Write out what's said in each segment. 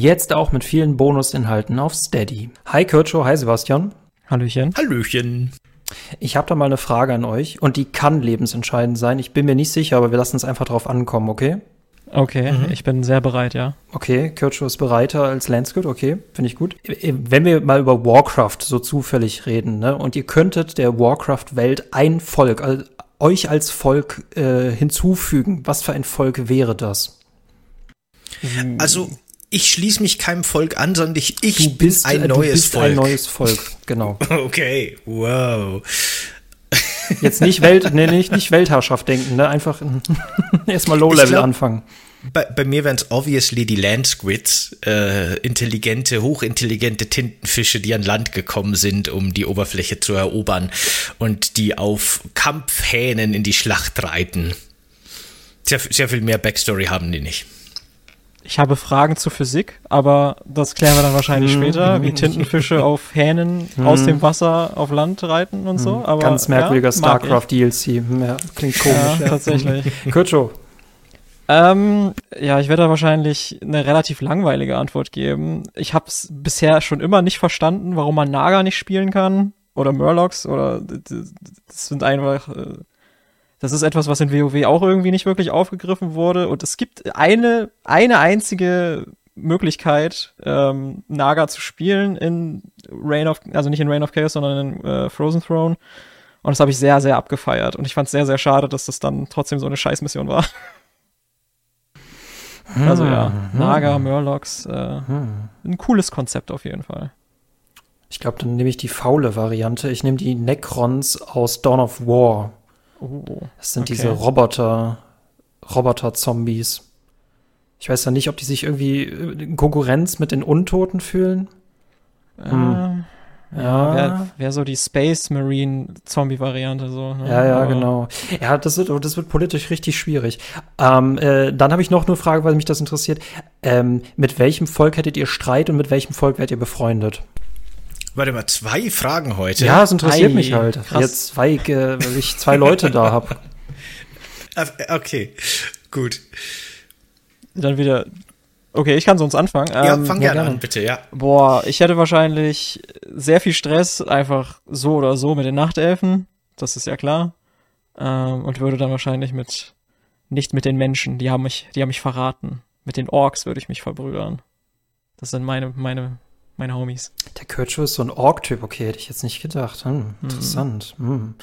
Jetzt auch mit vielen Bonusinhalten auf Steady. Hi Kircho, hi Sebastian. Hallöchen. Hallöchen. Ich habe da mal eine Frage an euch und die kann lebensentscheidend sein. Ich bin mir nicht sicher, aber wir lassen es einfach drauf ankommen, okay? Okay, mhm. ich bin sehr bereit, ja. Okay, Kircho ist bereiter als Landscoot, okay, finde ich gut. Wenn wir mal über Warcraft so zufällig reden, ne, und ihr könntet der Warcraft-Welt ein Volk, also euch als Volk äh, hinzufügen, was für ein Volk wäre das? Also, ich schließe mich keinem Volk an, sondern ich, ich bin ein äh, neues Volk. Ein neues Volk, genau. Okay, wow. Jetzt nicht Welt, nee, nicht, nicht Weltherrschaft denken, ne? Einfach erstmal Low-Level anfangen. Bei, bei mir wären es obviously die Land Squids, äh, intelligente, hochintelligente Tintenfische, die an Land gekommen sind, um die Oberfläche zu erobern und die auf Kampfhähnen in die Schlacht reiten. Sehr, sehr viel mehr Backstory haben die nicht. Ich habe Fragen zur Physik, aber das klären wir dann wahrscheinlich mhm. später, wie Tintenfische auf Hähnen mhm. aus dem Wasser auf Land reiten und so. Mhm. Aber, Ganz merkwürdiger ja, StarCraft-DLC. Ja, klingt komisch. Ja, ja. tatsächlich. Kurcho. Ähm, ja, ich werde da wahrscheinlich eine relativ langweilige Antwort geben. Ich habe es bisher schon immer nicht verstanden, warum man Naga nicht spielen kann oder Murlocs oder das sind einfach äh, das ist etwas, was in WoW auch irgendwie nicht wirklich aufgegriffen wurde. Und es gibt eine, eine einzige Möglichkeit, ähm, Naga zu spielen in Reign of, also nicht in Reign of Chaos, sondern in äh, Frozen Throne. Und das habe ich sehr, sehr abgefeiert. Und ich fand es sehr, sehr schade, dass das dann trotzdem so eine Scheißmission war. Hm, also ja, hm. Naga, Murlocs, äh, hm. ein cooles Konzept auf jeden Fall. Ich glaube, dann nehme ich die faule Variante. Ich nehme die Necrons aus Dawn of War. Oh, das sind okay. diese Roboter, Roboter-Zombies. Ich weiß ja nicht, ob die sich irgendwie in Konkurrenz mit den Untoten fühlen. Hm. Äh, ja. Wäre wär so die Space Marine Zombie-Variante so. Ne? Ja, ja, Aber genau. Ja, das wird, das wird politisch richtig schwierig. Ähm, äh, dann habe ich noch eine Frage, weil mich das interessiert. Ähm, mit welchem Volk hättet ihr Streit und mit welchem Volk werdet ihr befreundet? Warte mal, zwei Fragen heute. Ja, es interessiert Ei, mich halt. Krass. Jetzt zwei, äh, weil ich zwei Leute da habe. Okay, gut. Dann wieder. Okay, ich kann sonst anfangen. Ja, ähm, fang ja, gerne an, bitte, ja. Boah, ich hätte wahrscheinlich sehr viel Stress, einfach so oder so mit den Nachtelfen. Das ist ja klar. Ähm, und würde dann wahrscheinlich mit, nicht mit den Menschen, die haben mich, die haben mich verraten. Mit den Orks würde ich mich verbrüdern. Das sind meine, meine meine Homies. Der Kircho ist so ein Org-Typ, okay, hätte ich jetzt nicht gedacht. Hm, mhm. interessant. Mhm. Hm.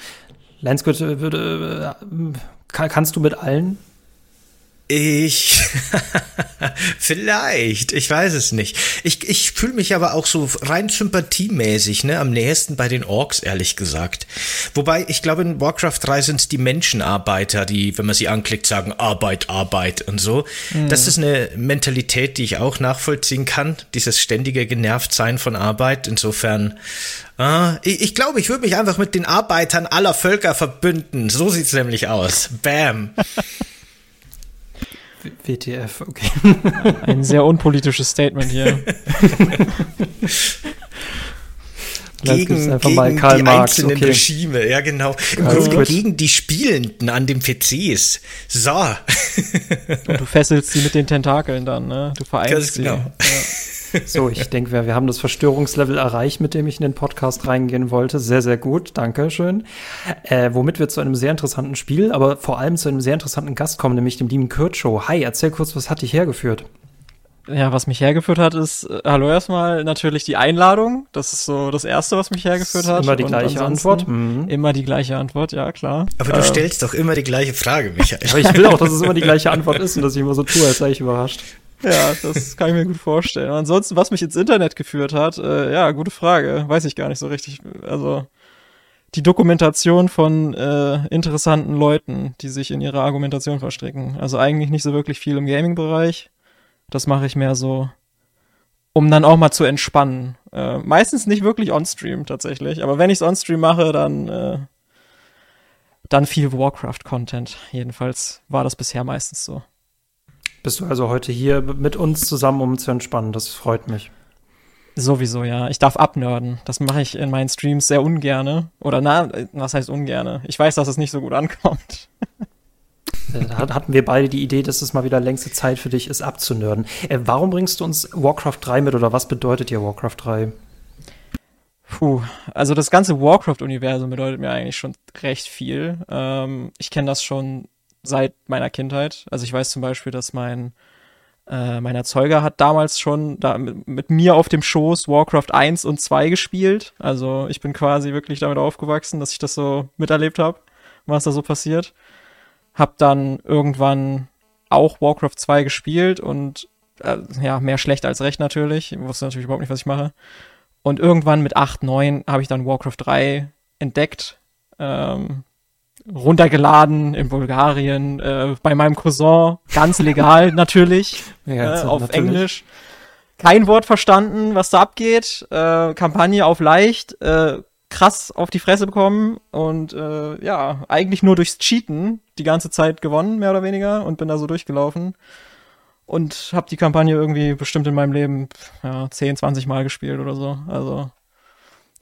Lensgurt, würde, äh, kannst du mit allen ich vielleicht, ich weiß es nicht. Ich, ich fühle mich aber auch so rein sympathiemäßig, ne, am nächsten bei den Orks, ehrlich gesagt. Wobei, ich glaube, in Warcraft 3 sind es die Menschenarbeiter, die, wenn man sie anklickt, sagen Arbeit, Arbeit und so. Mhm. Das ist eine Mentalität, die ich auch nachvollziehen kann, dieses ständige Genervtsein von Arbeit. Insofern, äh, ich, ich glaube, ich würde mich einfach mit den Arbeitern aller Völker verbünden. So sieht's nämlich aus. Bam. WTF, okay. Ein sehr unpolitisches Statement hier. gegen, einfach gegen mal Karl die Marx, einzelnen okay. Regime, ja genau. Im Grunde gegen die Spielenden an den PCs. So. Und du fesselst sie mit den Tentakeln dann, ne? Du vereinst sie. Genau. Ja. So, ich denke, wir, wir haben das Verstörungslevel erreicht, mit dem ich in den Podcast reingehen wollte. Sehr, sehr gut. Dankeschön. Äh, womit wir zu einem sehr interessanten Spiel, aber vor allem zu einem sehr interessanten Gast kommen, nämlich dem lieben Kurt Show. Hi, erzähl kurz, was hat dich hergeführt? Ja, was mich hergeführt hat, ist, äh, hallo erstmal, natürlich die Einladung. Das ist so das Erste, was mich hergeführt hat. Immer die gleiche Antwort. Mhm. Immer die gleiche Antwort, ja, klar. Aber du äh, stellst doch immer die gleiche Frage, Michael. Aber ich will auch, dass es immer die gleiche Antwort ist und dass ich immer so tue, als sei ich überrascht. Ja, das kann ich mir gut vorstellen. Und ansonsten, was mich ins Internet geführt hat, äh, ja, gute Frage. Weiß ich gar nicht so richtig. Also die Dokumentation von äh, interessanten Leuten, die sich in ihrer Argumentation verstricken. Also eigentlich nicht so wirklich viel im Gaming-Bereich. Das mache ich mehr so, um dann auch mal zu entspannen. Äh, meistens nicht wirklich on-stream tatsächlich, aber wenn ich es on-stream mache, dann äh, dann viel Warcraft-Content. Jedenfalls war das bisher meistens so. Bist du also heute hier mit uns zusammen, um zu entspannen? Das freut mich. Sowieso, ja. Ich darf abnörden. Das mache ich in meinen Streams sehr ungerne. Oder na, was heißt ungerne? Ich weiß, dass es nicht so gut ankommt. äh, hatten wir beide die Idee, dass es mal wieder längste Zeit für dich ist, abzunörden. Äh, warum bringst du uns Warcraft 3 mit oder was bedeutet dir Warcraft 3? Puh, also das ganze Warcraft-Universum bedeutet mir eigentlich schon recht viel. Ähm, ich kenne das schon seit meiner Kindheit. Also ich weiß zum Beispiel, dass mein äh, mein Erzeuger hat damals schon da mit, mit, mir auf dem Schoß Warcraft 1 und 2 gespielt. Also ich bin quasi wirklich damit aufgewachsen, dass ich das so miterlebt habe, was da so passiert. Hab dann irgendwann auch Warcraft 2 gespielt und äh, ja, mehr schlecht als recht natürlich. Ich wusste natürlich überhaupt nicht, was ich mache. Und irgendwann mit 8, 9 habe ich dann Warcraft 3 entdeckt. Ähm, runtergeladen in Bulgarien äh, bei meinem Cousin, ganz legal natürlich, ja, äh, auf natürlich. Englisch. Kein Wort verstanden, was da abgeht. Äh, Kampagne auf leicht, äh, krass auf die Fresse bekommen und äh, ja, eigentlich nur durchs Cheaten die ganze Zeit gewonnen, mehr oder weniger, und bin da so durchgelaufen. Und habe die Kampagne irgendwie bestimmt in meinem Leben ja, 10, 20 Mal gespielt oder so. Also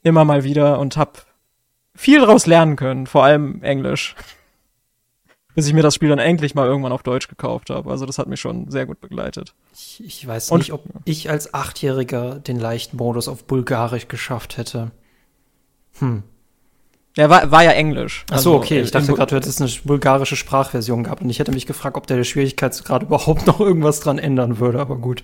immer mal wieder und hab viel daraus lernen können, vor allem Englisch. Bis ich mir das Spiel dann endlich mal irgendwann auf Deutsch gekauft habe. Also das hat mich schon sehr gut begleitet. Ich, ich weiß Und, nicht, ob ich als Achtjähriger den leichten Modus auf Bulgarisch geschafft hätte. Hm. Ja, war, war ja Englisch. Ach so, also, okay. Ich dachte gerade, du hättest eine bulgarische Sprachversion gehabt und ich hätte mich gefragt, ob der Schwierigkeitsgrad überhaupt noch irgendwas dran ändern würde, aber gut.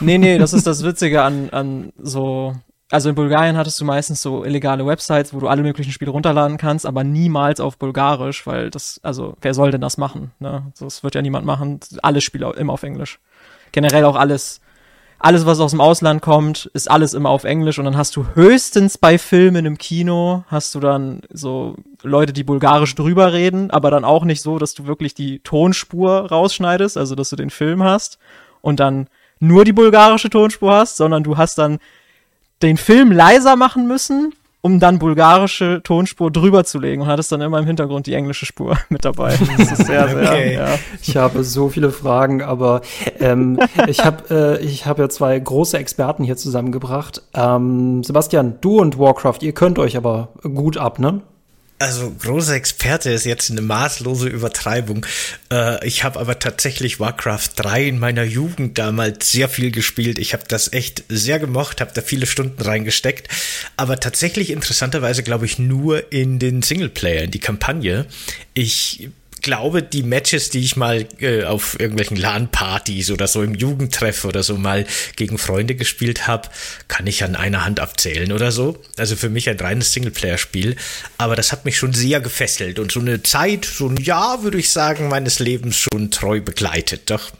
Nee, nee, das ist das Witzige an, an so also in Bulgarien hattest du meistens so illegale Websites, wo du alle möglichen Spiele runterladen kannst, aber niemals auf Bulgarisch, weil das, also wer soll denn das machen? Ne? Das wird ja niemand machen. Alle Spiele immer auf Englisch. Generell auch alles, alles, was aus dem Ausland kommt, ist alles immer auf Englisch. Und dann hast du höchstens bei Filmen im Kino, hast du dann so Leute, die bulgarisch drüber reden, aber dann auch nicht so, dass du wirklich die Tonspur rausschneidest, also dass du den Film hast und dann nur die bulgarische Tonspur hast, sondern du hast dann den Film leiser machen müssen, um dann bulgarische Tonspur drüber zu legen und hattest dann immer im Hintergrund die englische Spur mit dabei. Das ist sehr, sehr, okay. ja. Ich habe so viele Fragen, aber ähm, ich habe äh, ich hab ja zwei große Experten hier zusammengebracht. Ähm, Sebastian, du und Warcraft, ihr könnt euch aber gut ab, ne? Also großer Experte ist jetzt eine maßlose Übertreibung. Äh, ich habe aber tatsächlich Warcraft 3 in meiner Jugend damals sehr viel gespielt. Ich habe das echt sehr gemocht, habe da viele Stunden reingesteckt. Aber tatsächlich interessanterweise glaube ich nur in den Singleplayer, in die Kampagne. Ich glaube, die Matches, die ich mal äh, auf irgendwelchen LAN-Partys oder so im Jugendtreff oder so mal gegen Freunde gespielt habe, kann ich an einer Hand abzählen oder so. Also für mich ein reines Singleplayer-Spiel. Aber das hat mich schon sehr gefesselt und so eine Zeit, so ein Jahr, würde ich sagen, meines Lebens schon treu begleitet. Doch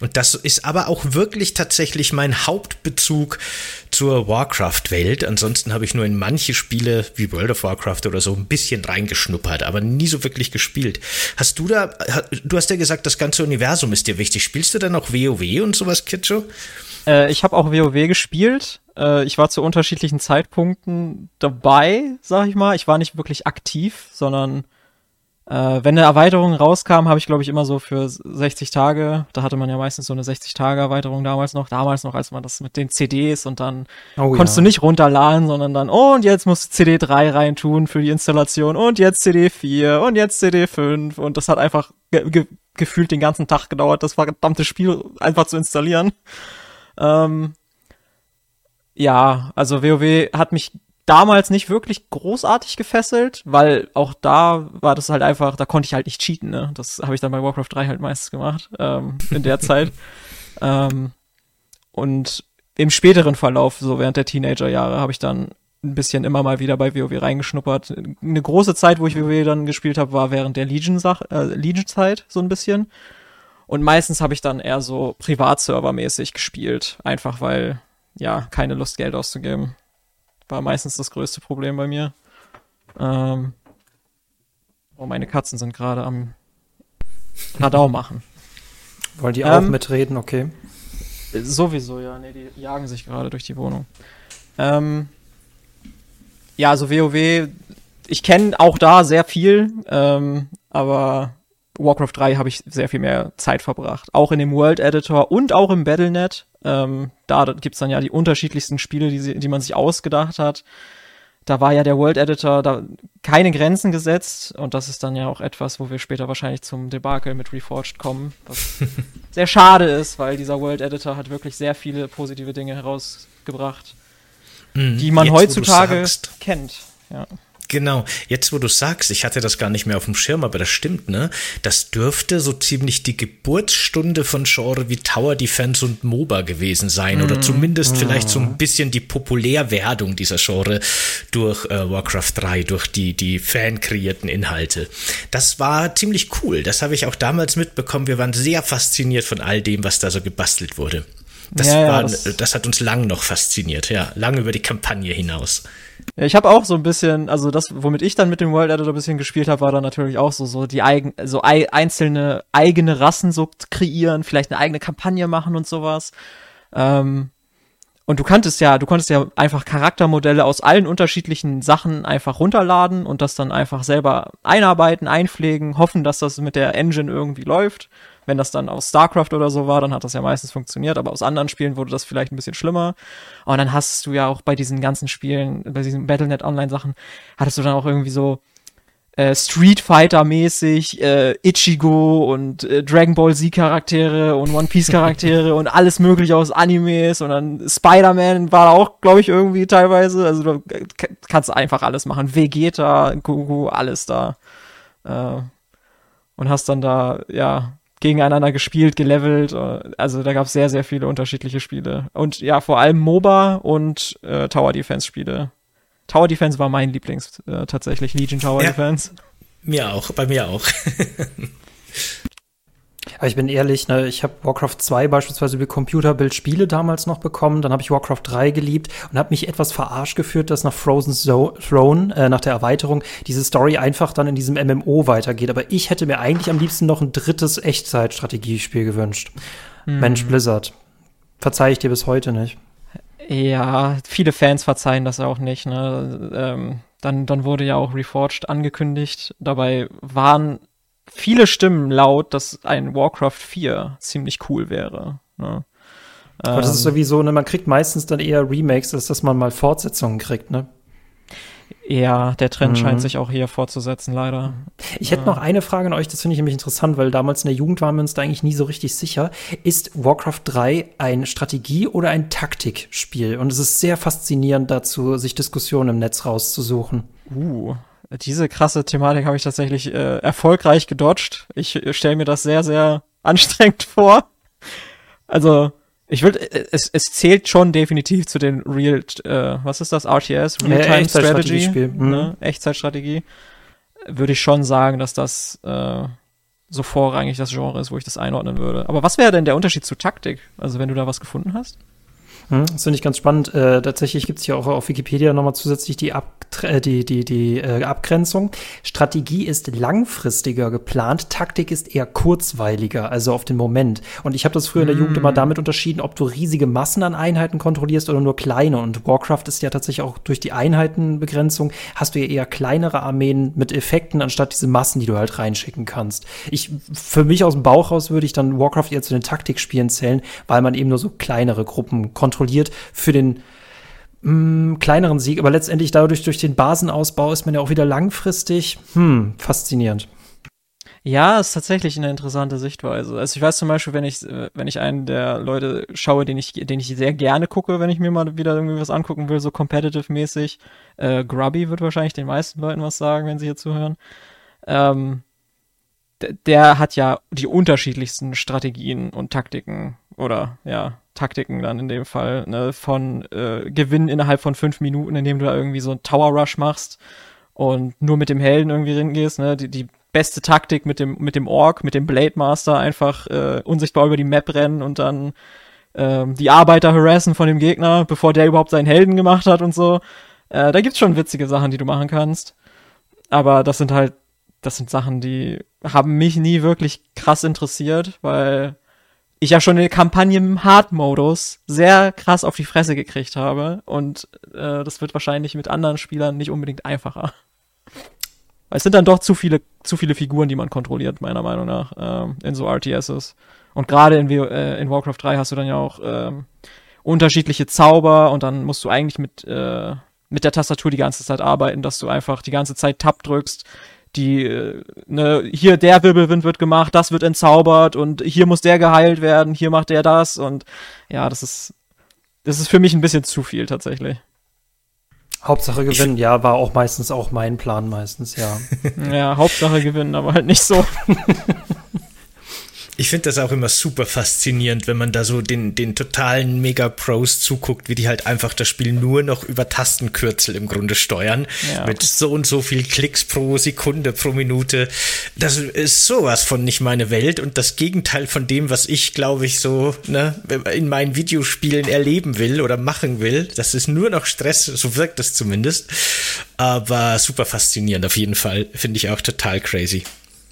und das ist aber auch wirklich tatsächlich mein Hauptbezug zur Warcraft-Welt. Ansonsten habe ich nur in manche Spiele wie World of Warcraft oder so ein bisschen reingeschnuppert, aber nie so wirklich gespielt. Hast du da, du hast ja gesagt, das ganze Universum ist dir wichtig. Spielst du dann auch WoW und sowas, Kitscho? Äh, ich habe auch WoW gespielt. Äh, ich war zu unterschiedlichen Zeitpunkten dabei, sag ich mal. Ich war nicht wirklich aktiv, sondern äh, wenn eine Erweiterung rauskam, habe ich, glaube ich, immer so für 60 Tage, da hatte man ja meistens so eine 60-Tage-Erweiterung damals noch, damals noch, als man das mit den CDs und dann oh, konntest ja. du nicht runterladen, sondern dann, oh, und jetzt musst du CD 3 reintun für die Installation und jetzt CD 4 und jetzt CD 5 und das hat einfach ge ge gefühlt den ganzen Tag gedauert, das verdammte Spiel einfach zu installieren. Ähm, ja, also WoW hat mich damals nicht wirklich großartig gefesselt, weil auch da war das halt einfach, da konnte ich halt nicht cheaten, ne? Das habe ich dann bei Warcraft 3 halt meistens gemacht, ähm, in der Zeit. Ähm, und im späteren Verlauf, so während der Teenagerjahre, habe ich dann ein bisschen immer mal wieder bei WoW reingeschnuppert. Eine große Zeit, wo ich WoW dann gespielt habe, war während der äh, Legion-Zeit so ein bisschen. Und meistens habe ich dann eher so Privatserver-mäßig gespielt, einfach weil, ja, keine Lust, Geld auszugeben war meistens das größte Problem bei mir. Ähm, oh, meine Katzen sind gerade am Radau machen. Wollen die auch ähm, mitreden, okay? Sowieso, ja. Nee, die jagen sich gerade durch die Wohnung. Ähm, ja, also WoW, ich kenne auch da sehr viel, ähm, aber Warcraft 3 habe ich sehr viel mehr Zeit verbracht. Auch in dem World Editor und auch im Battlenet. Ähm, da gibt's dann ja die unterschiedlichsten Spiele, die, sie, die man sich ausgedacht hat. da war ja der World Editor da keine Grenzen gesetzt und das ist dann ja auch etwas, wo wir später wahrscheinlich zum Debakel mit Reforged kommen, was sehr schade ist, weil dieser World Editor hat wirklich sehr viele positive Dinge herausgebracht, mhm, die man heutzutage kennt. Ja. Genau, jetzt wo du sagst, ich hatte das gar nicht mehr auf dem Schirm, aber das stimmt, ne? Das dürfte so ziemlich die Geburtsstunde von Genre wie Tower Defense und MOBA gewesen sein. Oder mhm. zumindest vielleicht so ein bisschen die Populärwerdung dieser Genre durch äh, Warcraft 3, durch die, die fan-kreierten Inhalte. Das war ziemlich cool. Das habe ich auch damals mitbekommen. Wir waren sehr fasziniert von all dem, was da so gebastelt wurde. Das, ja, war, das, das hat uns lang noch fasziniert, ja, lang über die Kampagne hinaus. Ich habe auch so ein bisschen, also das, womit ich dann mit dem World Editor ein bisschen gespielt habe, war dann natürlich auch so, so die eigen, so ei, einzelne eigene Rassen so kreieren, vielleicht eine eigene Kampagne machen und sowas. Ähm, und du kanntest ja, du konntest ja einfach Charaktermodelle aus allen unterschiedlichen Sachen einfach runterladen und das dann einfach selber einarbeiten, einpflegen, hoffen, dass das mit der Engine irgendwie läuft. Wenn das dann aus StarCraft oder so war, dann hat das ja meistens funktioniert, aber aus anderen Spielen wurde das vielleicht ein bisschen schlimmer. Und dann hast du ja auch bei diesen ganzen Spielen, bei diesen Battlenet Online Sachen, hattest du dann auch irgendwie so äh, Street Fighter mäßig äh, Ichigo und äh, Dragon Ball Z Charaktere und One Piece Charaktere und alles mögliche aus Animes und dann Spider-Man war auch, glaube ich, irgendwie teilweise. Also du kannst einfach alles machen. Vegeta, Goku, alles da. Äh, und hast dann da, ja, gegeneinander gespielt, gelevelt. Äh, also da gab es sehr, sehr viele unterschiedliche Spiele. Und ja, vor allem MOBA und äh, Tower Defense Spiele. Tower Defense war mein Lieblings äh, tatsächlich, Legion Tower ja, Defense. Mir auch, bei mir auch. Aber ich bin ehrlich, ne, ich habe Warcraft 2 beispielsweise über Computerbildspiele damals noch bekommen, dann habe ich Warcraft 3 geliebt und habe mich etwas verarscht geführt, dass nach Frozen Throne, äh, nach der Erweiterung, diese Story einfach dann in diesem MMO weitergeht. Aber ich hätte mir eigentlich am liebsten noch ein drittes Echtzeitstrategiespiel gewünscht. Hm. Mensch, Blizzard. Verzeih ich dir bis heute nicht. Ja, viele Fans verzeihen das auch nicht. Ne? Ähm, dann, dann wurde ja auch Reforged angekündigt. Dabei waren viele Stimmen laut, dass ein Warcraft 4 ziemlich cool wäre. Ne? Aber das ist ähm, sowieso, ne, man kriegt meistens dann eher Remakes, als dass man mal Fortsetzungen kriegt, ne? Ja, der Trend mhm. scheint sich auch hier fortzusetzen, leider. Ich hätte noch eine Frage an euch, das finde ich nämlich interessant, weil damals in der Jugend waren wir uns da eigentlich nie so richtig sicher. Ist Warcraft 3 ein Strategie- oder ein Taktikspiel? Und es ist sehr faszinierend dazu, sich Diskussionen im Netz rauszusuchen. Uh, diese krasse Thematik habe ich tatsächlich äh, erfolgreich gedodged. Ich äh, stelle mir das sehr, sehr anstrengend vor. Also, ich würde, äh, es, es zählt schon definitiv zu den Real, äh, was ist das, RTS, Real-Time ja, Strategy, mhm. ne? Echtzeitstrategie. Würde ich schon sagen, dass das äh, so vorrangig das Genre ist, wo ich das einordnen würde. Aber was wäre denn der Unterschied zu Taktik? Also, wenn du da was gefunden hast? Hm, das finde ich ganz spannend. Äh, tatsächlich gibt es hier auch auf Wikipedia nochmal zusätzlich die, Ab äh, die, die, die äh, Abgrenzung. Strategie ist langfristiger geplant, Taktik ist eher kurzweiliger, also auf den Moment. Und ich habe das früher in der Jugend immer hm. damit unterschieden, ob du riesige Massen an Einheiten kontrollierst oder nur kleine. Und Warcraft ist ja tatsächlich auch durch die Einheitenbegrenzung, hast du ja eher kleinere Armeen mit Effekten, anstatt diese Massen, die du halt reinschicken kannst. Ich, für mich aus dem Bauch raus würde ich dann Warcraft eher zu den Taktikspielen zählen, weil man eben nur so kleinere Gruppen kontrolliert kontrolliert für den mh, mm, kleineren Sieg. Aber letztendlich dadurch, durch den Basenausbau ist man ja auch wieder langfristig, hm, faszinierend. Ja, ist tatsächlich eine interessante Sichtweise. Also ich weiß zum Beispiel, wenn ich, wenn ich einen der Leute schaue, den ich, den ich sehr gerne gucke, wenn ich mir mal wieder irgendwie was angucken will, so competitive-mäßig, äh, Grubby wird wahrscheinlich den meisten Leuten was sagen, wenn sie hier zuhören. Ähm, der hat ja die unterschiedlichsten Strategien und Taktiken oder ja, Taktiken dann in dem Fall, ne, von äh, Gewinnen innerhalb von fünf Minuten, indem du da irgendwie so einen Tower Rush machst und nur mit dem Helden irgendwie hingehst, ne, die, die beste Taktik mit dem, mit dem Ork, mit dem Blade Master einfach äh, unsichtbar über die Map rennen und dann ähm, die Arbeiter harassen von dem Gegner, bevor der überhaupt seinen Helden gemacht hat und so. Äh, da gibt's schon witzige Sachen, die du machen kannst. Aber das sind halt, das sind Sachen, die haben mich nie wirklich krass interessiert, weil ich ja schon eine Kampagne im Hard-Modus sehr krass auf die Fresse gekriegt habe. Und äh, das wird wahrscheinlich mit anderen Spielern nicht unbedingt einfacher. Es sind dann doch zu viele, zu viele Figuren, die man kontrolliert, meiner Meinung nach, ähm, in so RTSs. Und gerade in, äh, in Warcraft 3 hast du dann ja auch ähm, unterschiedliche Zauber und dann musst du eigentlich mit, äh, mit der Tastatur die ganze Zeit arbeiten, dass du einfach die ganze Zeit Tab drückst, die, äh, ne, hier der Wirbelwind wird gemacht, das wird entzaubert und hier muss der geheilt werden, hier macht der das und ja, das ist, das ist für mich ein bisschen zu viel tatsächlich. Hauptsache gewinnen, ja, war auch meistens auch mein Plan meistens, ja. ja, Hauptsache gewinnen, aber halt nicht so. Ich finde das auch immer super faszinierend, wenn man da so den, den totalen Mega-Pros zuguckt, wie die halt einfach das Spiel nur noch über Tastenkürzel im Grunde steuern. Ja. Mit so und so viel Klicks pro Sekunde, pro Minute. Das ist sowas von nicht meine Welt und das Gegenteil von dem, was ich, glaube ich, so ne, in meinen Videospielen erleben will oder machen will. Das ist nur noch Stress, so wirkt das zumindest. Aber super faszinierend auf jeden Fall. Finde ich auch total crazy.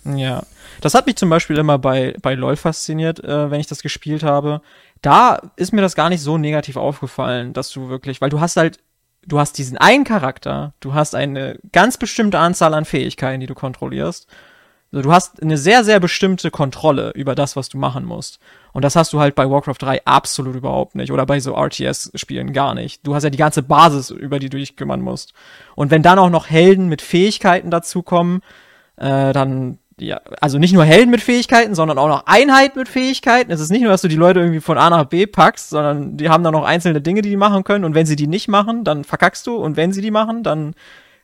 Ja. Das hat mich zum Beispiel immer bei, bei LOL fasziniert, äh, wenn ich das gespielt habe. Da ist mir das gar nicht so negativ aufgefallen, dass du wirklich, weil du hast halt, du hast diesen einen Charakter, du hast eine ganz bestimmte Anzahl an Fähigkeiten, die du kontrollierst. Also du hast eine sehr, sehr bestimmte Kontrolle über das, was du machen musst. Und das hast du halt bei Warcraft 3 absolut überhaupt nicht. Oder bei so RTS-Spielen gar nicht. Du hast ja die ganze Basis, über die du dich kümmern musst. Und wenn dann auch noch Helden mit Fähigkeiten dazukommen, äh, dann ja, also nicht nur Helden mit Fähigkeiten, sondern auch noch Einheiten mit Fähigkeiten. Es ist nicht nur, dass du die Leute irgendwie von A nach B packst, sondern die haben dann noch einzelne Dinge, die die machen können. Und wenn sie die nicht machen, dann verkackst du. Und wenn sie die machen, dann,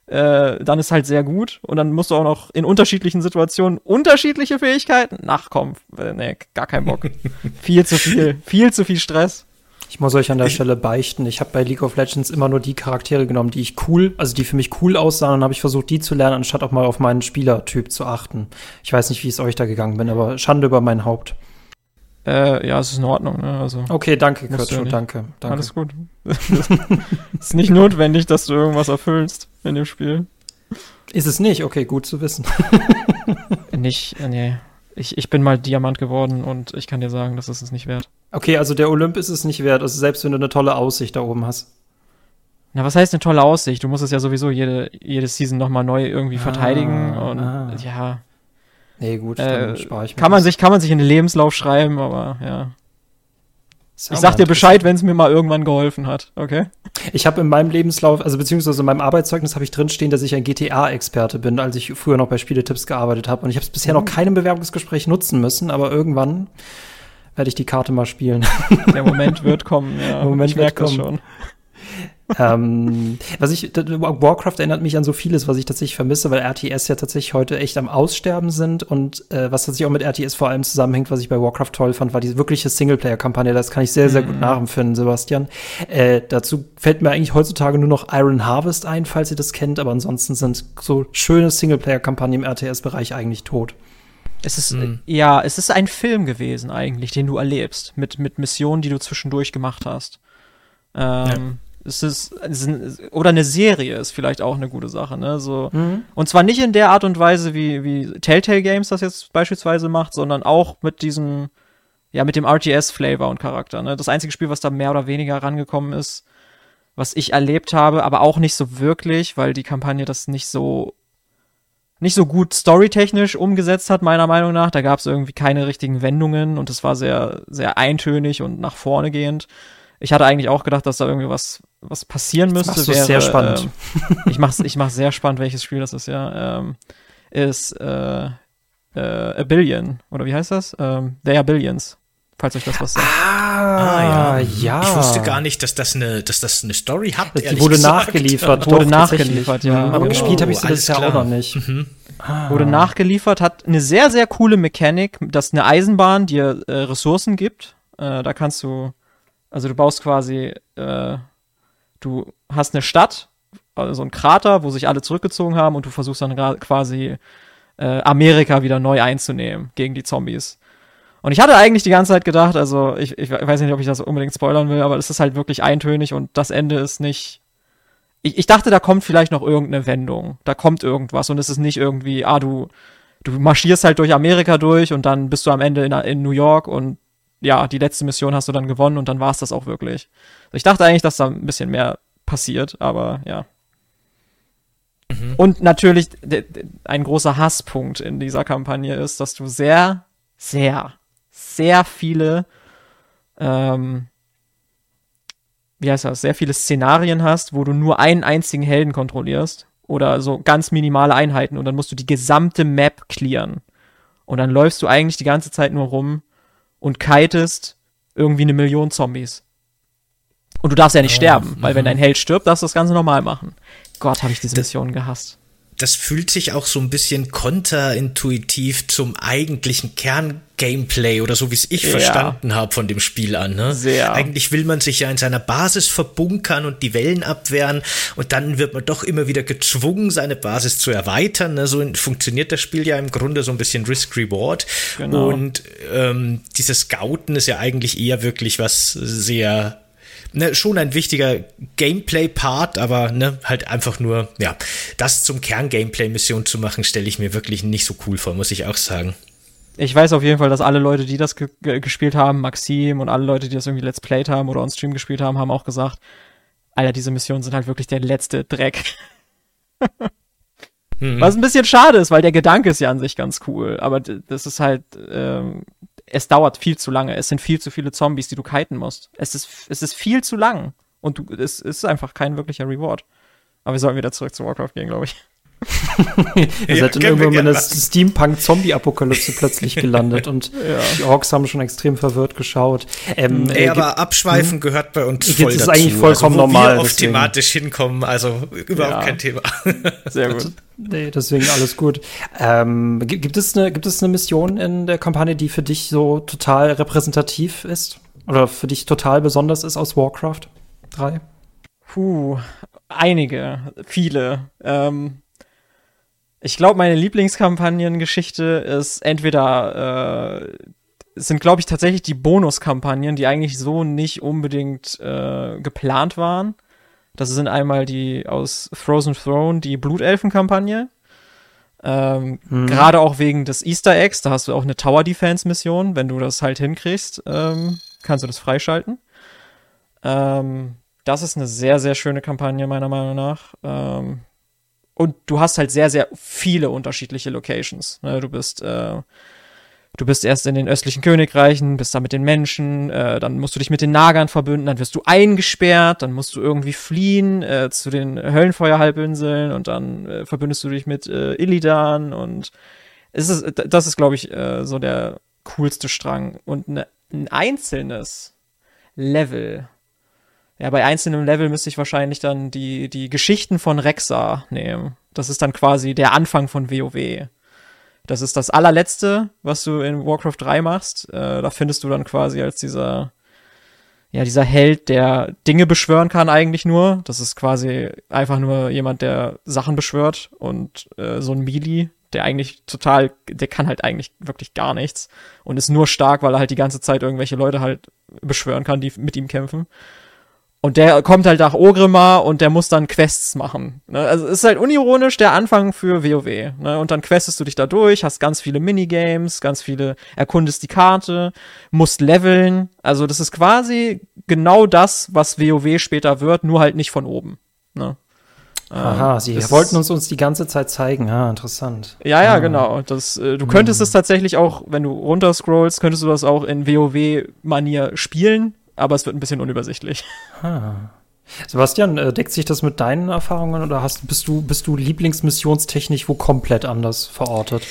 äh, dann ist halt sehr gut. Und dann musst du auch noch in unterschiedlichen Situationen unterschiedliche Fähigkeiten. Nachkommen. Äh, nee, gar kein Bock. viel zu viel. Viel zu viel Stress. Ich muss euch an der ich Stelle beichten. Ich habe bei League of Legends immer nur die Charaktere genommen, die ich cool, also die für mich cool aussahen, und habe ich versucht, die zu lernen, anstatt auch mal auf meinen Spielertyp zu achten. Ich weiß nicht, wie es euch da gegangen bin, aber Schande über mein Haupt. Äh, ja, es ist in Ordnung. Ne? Also, okay, danke, Kurtschuh, ja danke, danke. Alles gut. Es ist nicht notwendig, dass du irgendwas erfüllst in dem Spiel. Ist es nicht? Okay, gut zu wissen. nicht, nee. Ich, ich bin mal Diamant geworden und ich kann dir sagen, das ist es nicht wert. Okay, also der Olymp ist es nicht wert, also selbst wenn du eine tolle Aussicht da oben hast. Na, was heißt eine tolle Aussicht? Du musst es ja sowieso jede, jede Season nochmal neu irgendwie ah, verteidigen und ah. ja. Nee, gut, äh, spare ich mir kann man sich Kann man sich in den Lebenslauf schreiben, aber ja. Ich sag dir Bescheid, wenn es mir mal irgendwann geholfen hat, okay? Ich habe in meinem Lebenslauf, also beziehungsweise in meinem Arbeitszeugnis habe ich drinstehen, dass ich ein GTA-Experte bin, als ich früher noch bei Spieletipps gearbeitet habe. Und ich habe es bisher mhm. noch keinem Bewerbungsgespräch nutzen müssen, aber irgendwann werde ich die Karte mal spielen. Der Moment wird kommen, ja. Der Moment ich wird kommen. schon ähm, was ich, Warcraft erinnert mich an so vieles, was ich tatsächlich vermisse, weil RTS ja tatsächlich heute echt am Aussterben sind und äh, was tatsächlich auch mit RTS vor allem zusammenhängt, was ich bei Warcraft toll fand, war diese wirkliche Singleplayer-Kampagne. Das kann ich sehr, sehr gut mhm. nachempfinden, Sebastian. Äh, dazu fällt mir eigentlich heutzutage nur noch Iron Harvest ein, falls ihr das kennt, aber ansonsten sind so schöne Singleplayer-Kampagnen im RTS-Bereich eigentlich tot. Es ist, mhm. ja, es ist ein Film gewesen eigentlich, den du erlebst, mit, mit Missionen, die du zwischendurch gemacht hast. Ähm, ja es ist, es ist, oder eine Serie ist vielleicht auch eine gute Sache, ne? So mhm. und zwar nicht in der Art und Weise wie wie Telltale Games das jetzt beispielsweise macht, sondern auch mit diesem ja mit dem RTS Flavor und Charakter, ne? Das einzige Spiel, was da mehr oder weniger rangekommen ist, was ich erlebt habe, aber auch nicht so wirklich, weil die Kampagne das nicht so nicht so gut storytechnisch umgesetzt hat, meiner Meinung nach. Da gab es irgendwie keine richtigen Wendungen und es war sehr, sehr eintönig und nach vorne gehend. Ich hatte eigentlich auch gedacht, dass da irgendwie was, was passieren müsste. Das wäre sehr spannend. Ähm, ich mach's, ich mach's sehr spannend, welches Spiel das ist, ja. Ähm, ist äh, äh, A Billion, oder wie heißt das? Ähm, They Are Billions, falls euch das was sagt. Ah, ah ja. ja. Ich wusste gar nicht, dass das eine, dass das eine Story hat. Die wurde gesagt. nachgeliefert. Wurde nachgeliefert, ja. Aber oh, gespielt habe ich sie bisher auch noch nicht. Mhm. Ah. Wurde nachgeliefert, hat eine sehr, sehr coole Mechanik, dass eine Eisenbahn dir äh, Ressourcen gibt. Äh, da kannst du also du baust quasi, äh, du hast eine Stadt, also so ein Krater, wo sich alle zurückgezogen haben und du versuchst dann quasi äh, Amerika wieder neu einzunehmen gegen die Zombies. Und ich hatte eigentlich die ganze Zeit gedacht, also ich, ich weiß nicht, ob ich das unbedingt spoilern will, aber es ist halt wirklich eintönig und das Ende ist nicht. Ich, ich dachte, da kommt vielleicht noch irgendeine Wendung. Da kommt irgendwas und es ist nicht irgendwie, ah, du, du marschierst halt durch Amerika durch und dann bist du am Ende in, in New York und ja, die letzte Mission hast du dann gewonnen und dann war es das auch wirklich. Ich dachte eigentlich, dass da ein bisschen mehr passiert, aber ja. Mhm. Und natürlich ein großer Hasspunkt in dieser Kampagne ist, dass du sehr, sehr, sehr viele ähm, wie heißt das, sehr viele Szenarien hast, wo du nur einen einzigen Helden kontrollierst oder so ganz minimale Einheiten und dann musst du die gesamte Map clearen. Und dann läufst du eigentlich die ganze Zeit nur rum und kitest irgendwie eine Million Zombies. Und du darfst ja nicht oh, sterben, weil wenn mhm. dein Held stirbt, darfst du das Ganze normal machen. Gott, habe ich diese Mission gehasst das fühlt sich auch so ein bisschen konterintuitiv zum eigentlichen Kern-Gameplay oder so, wie es ich ja. verstanden habe von dem Spiel an. Ne? Sehr. Eigentlich will man sich ja in seiner Basis verbunkern und die Wellen abwehren und dann wird man doch immer wieder gezwungen, seine Basis zu erweitern. Ne? So funktioniert das Spiel ja im Grunde so ein bisschen Risk-Reward. Genau. Und ähm, dieses Scouten ist ja eigentlich eher wirklich was sehr ne, schon ein wichtiger Gameplay-Part, aber ne, halt einfach nur, ja, das zum Kern-Gameplay-Mission zu machen, stelle ich mir wirklich nicht so cool vor, muss ich auch sagen. Ich weiß auf jeden Fall, dass alle Leute, die das ge gespielt haben, Maxim und alle Leute, die das irgendwie Let's Played haben oder on Stream gespielt haben, haben auch gesagt, Alter, diese Missionen sind halt wirklich der letzte Dreck. mhm. Was ein bisschen schade ist, weil der Gedanke ist ja an sich ganz cool, aber das ist halt, ähm, es dauert viel zu lange. Es sind viel zu viele Zombies, die du kiten musst. Es ist, es ist viel zu lang. Und du, es ist einfach kein wirklicher Reward. Aber wir sollten wieder zurück zu Warcraft gehen, glaube ich. Ihr ja, seid dann irgendwann in der Steampunk-Zombie-Apokalypse plötzlich gelandet und ja. die Orks haben schon extrem verwirrt geschaut. Ähm, Ey, äh, aber Abschweifen hm? gehört bei uns voll Jetzt ist eigentlich vollkommen also, wo normal. Wir auf thematisch hinkommen, also überhaupt ja. kein Thema. Sehr gut. Nee, deswegen alles gut. Ähm, gibt, es eine, gibt es eine Mission in der Kampagne, die für dich so total repräsentativ ist? Oder für dich total besonders ist aus Warcraft 3? Puh, einige, viele. Ähm, ich glaube, meine Lieblingskampagnengeschichte ist entweder äh, sind, glaube ich, tatsächlich die Bonuskampagnen, die eigentlich so nicht unbedingt äh, geplant waren. Das sind einmal die aus Frozen Throne, die Blutelfen-Kampagne. Ähm, hm. Gerade auch wegen des Easter Eggs, da hast du auch eine Tower Defense Mission. Wenn du das halt hinkriegst, ähm, kannst du das freischalten. Ähm, das ist eine sehr, sehr schöne Kampagne, meiner Meinung nach. Ähm, und du hast halt sehr, sehr viele unterschiedliche Locations. Ne? Du bist, äh, du bist erst in den östlichen Königreichen, bist da mit den Menschen, äh, dann musst du dich mit den Nagern verbünden, dann wirst du eingesperrt, dann musst du irgendwie fliehen äh, zu den Höllenfeuerhalbinseln und dann äh, verbündest du dich mit äh, Illidan und es ist, das ist, glaube ich, äh, so der coolste Strang. Und ne, ein einzelnes Level ja, bei einzelnen Level müsste ich wahrscheinlich dann die, die Geschichten von Rexa nehmen. Das ist dann quasi der Anfang von WoW. Das ist das allerletzte, was du in Warcraft 3 machst. Äh, da findest du dann quasi als dieser, ja, dieser Held, der Dinge beschwören kann eigentlich nur. Das ist quasi einfach nur jemand, der Sachen beschwört und äh, so ein Melee, der eigentlich total, der kann halt eigentlich wirklich gar nichts und ist nur stark, weil er halt die ganze Zeit irgendwelche Leute halt beschwören kann, die mit ihm kämpfen. Und der kommt halt nach Ogrimmar und der muss dann Quests machen. Ne? Also ist halt unironisch der Anfang für WoW. Ne? Und dann questest du dich da durch, hast ganz viele Minigames, ganz viele, erkundest die Karte, musst leveln. Also das ist quasi genau das, was WoW später wird, nur halt nicht von oben. Ne? Aha, ähm, sie wollten uns uns die ganze Zeit zeigen. Ah, interessant. Ja, ja, ah. genau. Das, äh, du könntest hm. es tatsächlich auch, wenn du runterscrollst, könntest du das auch in WoW-Manier spielen aber es wird ein bisschen unübersichtlich. Ah. Sebastian, äh, deckt sich das mit deinen Erfahrungen oder hast, bist du, bist du Lieblingsmissionstechnisch wo komplett anders verortet?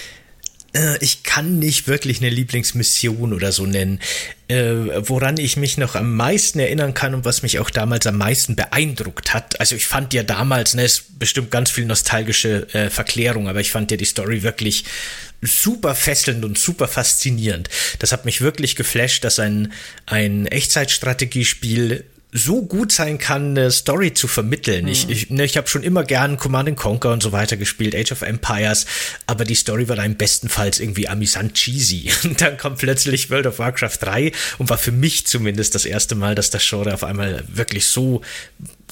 Äh, ich kann nicht wirklich eine Lieblingsmission oder so nennen. Äh, woran ich mich noch am meisten erinnern kann und was mich auch damals am meisten beeindruckt hat. Also ich fand ja damals, ne, ist bestimmt ganz viel nostalgische äh, Verklärung, aber ich fand ja die Story wirklich super fesselnd und super faszinierend. Das hat mich wirklich geflasht, dass ein, ein Echtzeitstrategiespiel so gut sein kann, eine Story zu vermitteln. Mhm. Ich, ich, ne, ich habe schon immer gern Command Conquer und so weiter gespielt, Age of Empires, aber die Story war dann bestenfalls irgendwie amüsant cheesy. Und dann kommt plötzlich World of Warcraft 3 und war für mich zumindest das erste Mal, dass das Genre auf einmal wirklich so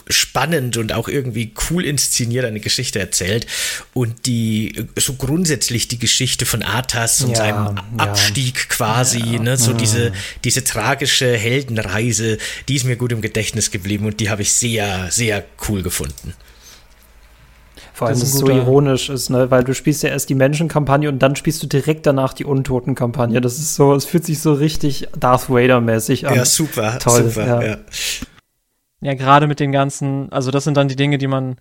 spannend und auch irgendwie cool inszeniert eine Geschichte erzählt und die so grundsätzlich die Geschichte von Arthas und ja, seinem Abstieg ja. quasi, ja. ne, so diese, diese tragische Heldenreise, die ist mir gut im Gedächtnis geblieben und die habe ich sehr, sehr cool gefunden. Vor allem, dass es so ironisch ist, ne? weil du spielst ja erst die Menschenkampagne und dann spielst du direkt danach die Untotenkampagne. Das ist so, es fühlt sich so richtig Darth Vader-mäßig an. Ja, super, Toll, super, ja. Ja, gerade mit den ganzen, also das sind dann die Dinge, die man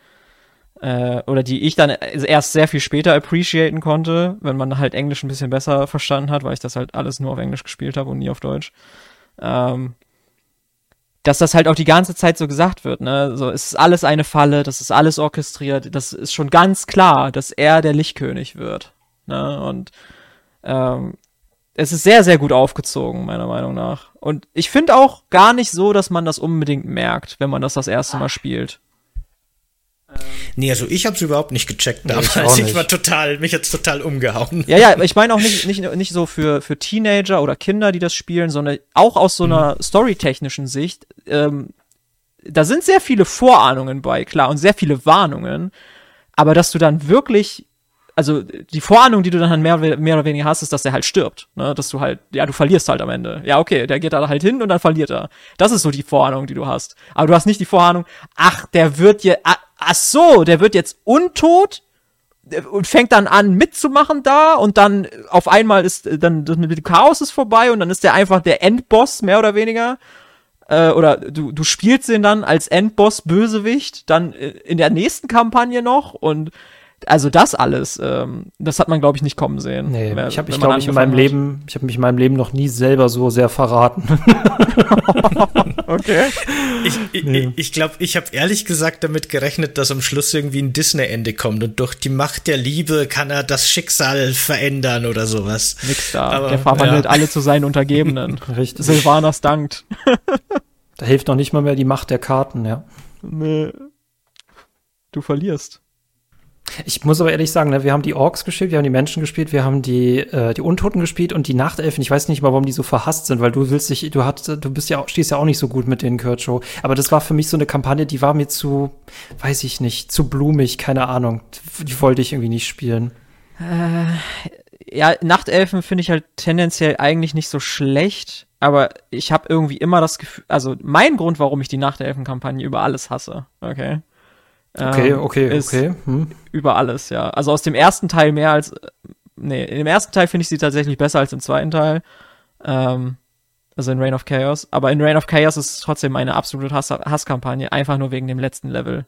äh, oder die ich dann erst sehr viel später appreciaten konnte, wenn man halt Englisch ein bisschen besser verstanden hat, weil ich das halt alles nur auf Englisch gespielt habe und nie auf Deutsch. Ähm, dass das halt auch die ganze Zeit so gesagt wird, ne? So, es ist alles eine Falle, das ist alles orchestriert, das ist schon ganz klar, dass er der Lichtkönig wird. Ne? Und ähm, es ist sehr, sehr gut aufgezogen, meiner Meinung nach. Und ich finde auch gar nicht so, dass man das unbedingt merkt, wenn man das das erste Mal spielt. Nee, also ich habe es überhaupt nicht gecheckt damals. Nee, ich, ich, war total, mich hat's total umgehauen. Ja, ja, ich meine auch nicht, nicht, nicht so für, für Teenager oder Kinder, die das spielen, sondern auch aus so einer mhm. storytechnischen Sicht. Ähm, da sind sehr viele Vorahnungen bei, klar, und sehr viele Warnungen. Aber dass du dann wirklich also die Vorahnung, die du dann halt mehr, mehr oder weniger hast, ist, dass der halt stirbt. Ne? Dass du halt, ja, du verlierst halt am Ende. Ja, okay, der geht da halt hin und dann verliert er. Das ist so die Vorahnung, die du hast. Aber du hast nicht die Vorahnung, ach, der wird jetzt, ach, ach so, der wird jetzt untot und fängt dann an mitzumachen da und dann auf einmal ist dann das Chaos ist vorbei und dann ist der einfach der Endboss mehr oder weniger äh, oder du du spielst ihn dann als Endboss Bösewicht dann äh, in der nächsten Kampagne noch und also das alles, ähm, das hat man, glaube ich, nicht kommen sehen. Nee, wer, ich habe mich, glaube ich, in meinem hat. Leben, ich habe mich in meinem Leben noch nie selber so sehr verraten. okay. Ich, ich, nee. ich glaube, ich habe ehrlich gesagt damit gerechnet, dass am Schluss irgendwie ein Disney-Ende kommt und durch die Macht der Liebe kann er das Schicksal verändern oder sowas. Nix da. Aber, der verwandelt ja. alle zu seinen Untergebenen. Richtig. Silvanas dankt. da hilft noch nicht mal mehr die Macht der Karten, ja. Nee. Du verlierst. Ich muss aber ehrlich sagen, ne, wir haben die Orks gespielt, wir haben die Menschen gespielt, wir haben die, äh, die Untoten gespielt und die Nachtelfen. Ich weiß nicht mal, warum die so verhasst sind, weil du willst dich, du hast, du bist ja, stehst ja auch nicht so gut mit den Kurt Show. Aber das war für mich so eine Kampagne, die war mir zu, weiß ich nicht, zu blumig, keine Ahnung. Die wollte ich irgendwie nicht spielen. Äh, ja, Nachtelfen finde ich halt tendenziell eigentlich nicht so schlecht, aber ich habe irgendwie immer das Gefühl, also mein Grund, warum ich die Nachtelfen-Kampagne über alles hasse, okay? Okay, ähm, okay, okay. Hm. Über alles, ja. Also aus dem ersten Teil mehr als. Nee, in dem ersten Teil finde ich sie tatsächlich besser als im zweiten Teil. Ähm, also in Reign of Chaos. Aber in Reign of Chaos ist trotzdem meine absolute Hass Hasskampagne, einfach nur wegen dem letzten Level.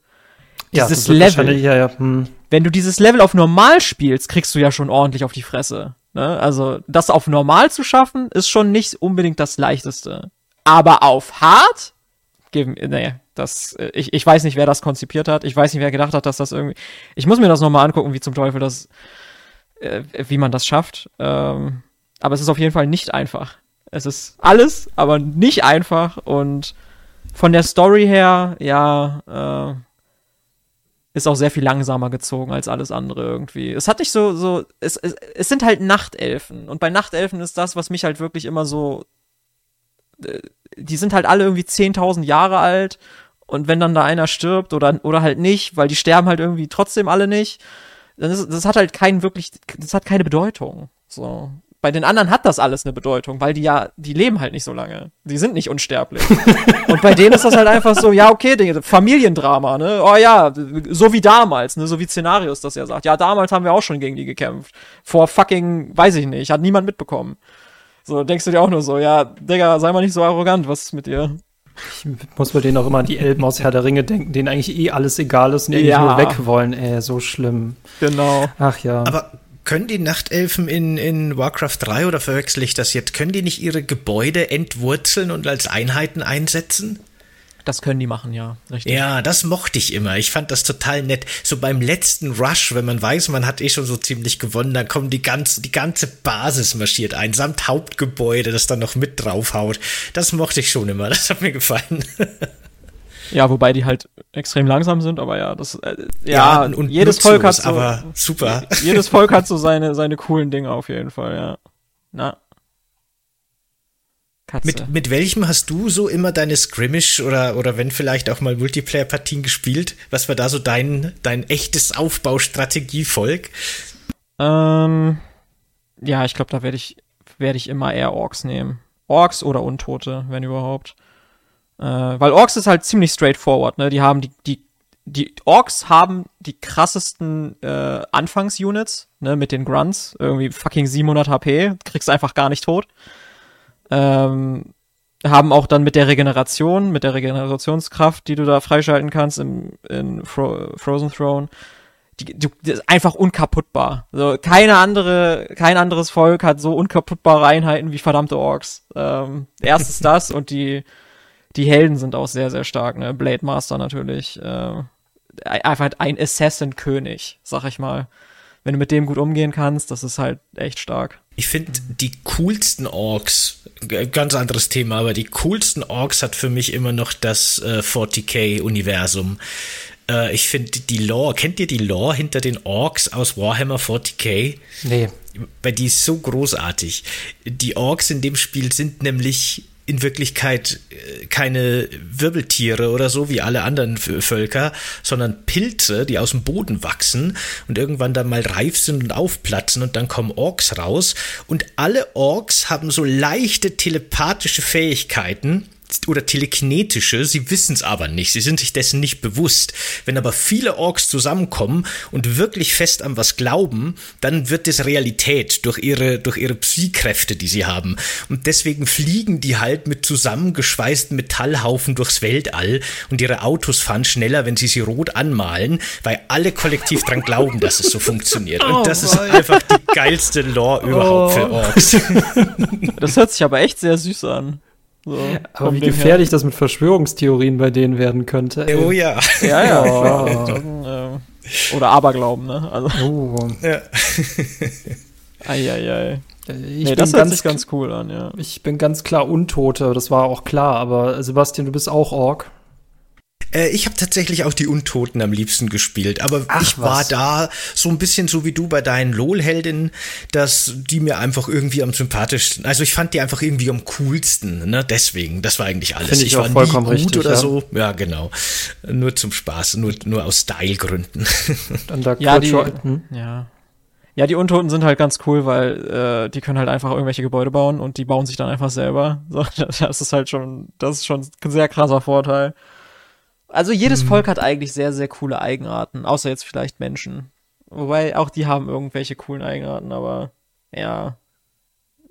Dieses ja, Level. Ja, ja. Hm. Wenn du dieses Level auf normal spielst, kriegst du ja schon ordentlich auf die Fresse. Ne? Also, das auf normal zu schaffen, ist schon nicht unbedingt das leichteste. Aber auf hart, geben, nee, das, äh, ich, ich weiß nicht, wer das konzipiert hat. Ich weiß nicht, wer gedacht hat, dass das irgendwie. Ich muss mir das nochmal angucken, wie zum Teufel das, äh, wie man das schafft. Ähm, aber es ist auf jeden Fall nicht einfach. Es ist alles, aber nicht einfach. Und von der Story her, ja, äh, ist auch sehr viel langsamer gezogen als alles andere irgendwie. Es hat nicht so, so, es, es, es sind halt Nachtelfen. Und bei Nachtelfen ist das, was mich halt wirklich immer so, äh, die sind halt alle irgendwie 10.000 Jahre alt und wenn dann da einer stirbt oder, oder halt nicht, weil die sterben halt irgendwie trotzdem alle nicht, dann ist, das hat halt keinen wirklich, das hat keine Bedeutung. So. Bei den anderen hat das alles eine Bedeutung, weil die ja, die leben halt nicht so lange. Die sind nicht unsterblich. und bei denen ist das halt einfach so, ja, okay, Familiendrama, ne? Oh ja, so wie damals, ne? So wie Szenarios das ja sagt. Ja, damals haben wir auch schon gegen die gekämpft. Vor fucking, weiß ich nicht, hat niemand mitbekommen. So, denkst du dir auch nur so, ja, Digga, sei mal nicht so arrogant, was ist mit dir? Ich muss bei denen auch immer an die Elben aus Herr der Ringe denken, denen eigentlich eh alles egal ist und die ja. nur weg wollen. Ey, so schlimm. Genau. Ach ja. Aber können die Nachtelfen in, in Warcraft 3 oder verwechsel ich das jetzt? Können die nicht ihre Gebäude entwurzeln und als Einheiten einsetzen? Das können die machen, ja. Richtig. Ja, das mochte ich immer. Ich fand das total nett. So beim letzten Rush, wenn man weiß, man hat eh schon so ziemlich gewonnen, dann kommen die ganze, die ganze Basis marschiert ein, samt Hauptgebäude, das dann noch mit draufhaut. Das mochte ich schon immer. Das hat mir gefallen. Ja, wobei die halt extrem langsam sind, aber ja, das äh, ja, ja und jedes Volk hat so, aber super. Jedes Volk hat so seine seine coolen Dinge auf jeden Fall, ja. Na. Katze. Mit, mit welchem hast du so immer deine Skirmish oder, oder wenn vielleicht auch mal Multiplayer-Partien gespielt? Was war da so dein, dein echtes Aufbaustrategievolk? Ähm, ja, ich glaube, da werde ich, werde ich immer eher Orks nehmen. Orks oder Untote, wenn überhaupt. Äh, weil Orks ist halt ziemlich straightforward, ne? Die haben die, die, die Orks haben die krassesten äh, Anfangsunits, ne, mit den Grunts. Irgendwie fucking 700 HP, kriegst einfach gar nicht tot. Ähm, haben auch dann mit der Regeneration, mit der Regenerationskraft, die du da freischalten kannst im, in Fro Frozen Throne, die, die, die ist einfach unkaputtbar. Also keine andere, kein anderes Volk hat so unkaputtbare Einheiten wie verdammte Orks. Ähm, erstes das und die, die Helden sind auch sehr, sehr stark, ne? Blade Master natürlich. Äh, einfach ein Assassin-König, sag ich mal. Wenn du mit dem gut umgehen kannst, das ist halt echt stark. Ich finde die coolsten Orks, ganz anderes Thema, aber die coolsten Orks hat für mich immer noch das äh, 40k-Universum. Äh, ich finde die Lore, kennt ihr die Lore hinter den Orks aus Warhammer 40k? Nee. Weil die ist so großartig. Die Orks in dem Spiel sind nämlich in Wirklichkeit äh, keine Wirbeltiere oder so wie alle anderen Völker, sondern Pilze, die aus dem Boden wachsen und irgendwann dann mal reif sind und aufplatzen und dann kommen Orks raus. Und alle Orks haben so leichte telepathische Fähigkeiten oder telekinetische, sie wissen es aber nicht, sie sind sich dessen nicht bewusst. Wenn aber viele Orks zusammenkommen und wirklich fest an was glauben, dann wird es Realität durch ihre, durch ihre Psykräfte, die sie haben. Und deswegen fliegen die halt mit zusammengeschweißten Metallhaufen durchs Weltall und ihre Autos fahren schneller, wenn sie sie rot anmalen, weil alle kollektiv dran glauben, dass es so funktioniert. Und oh das ist einfach die geilste Lore überhaupt oh. für Orks. Das hört sich aber echt sehr süß an. So, Aber wie gefährlich her. das mit Verschwörungstheorien bei denen werden könnte. Ey. Oh ja. Ja, ja. Oh. Oder Aberglauben, ne? Also. Oh. Ja. Eieiei. Ich nee, das hört sich ganz cool an, ja. Ich bin ganz klar Untote, das war auch klar, aber Sebastian, du bist auch Ork. Äh, ich habe tatsächlich auch die Untoten am liebsten gespielt, aber Ach, ich war was? da so ein bisschen so wie du bei deinen LOL-Heldinnen, dass die mir einfach irgendwie am sympathischsten, also ich fand die einfach irgendwie am coolsten, ne? Deswegen, das war eigentlich alles. Find ich, ich war vollkommen nie gut richtig, oder ja. so. Ja, genau. Nur zum Spaß, nur, nur aus Stylegründen. Dann da ja, die, hm? ja. Ja, die Untoten sind halt ganz cool, weil äh, die können halt einfach irgendwelche Gebäude bauen und die bauen sich dann einfach selber. So, das ist halt schon, das ist schon ein sehr krasser Vorteil. Also jedes mhm. Volk hat eigentlich sehr, sehr coole Eigenarten, außer jetzt vielleicht Menschen. Wobei auch die haben irgendwelche coolen Eigenarten, aber ja,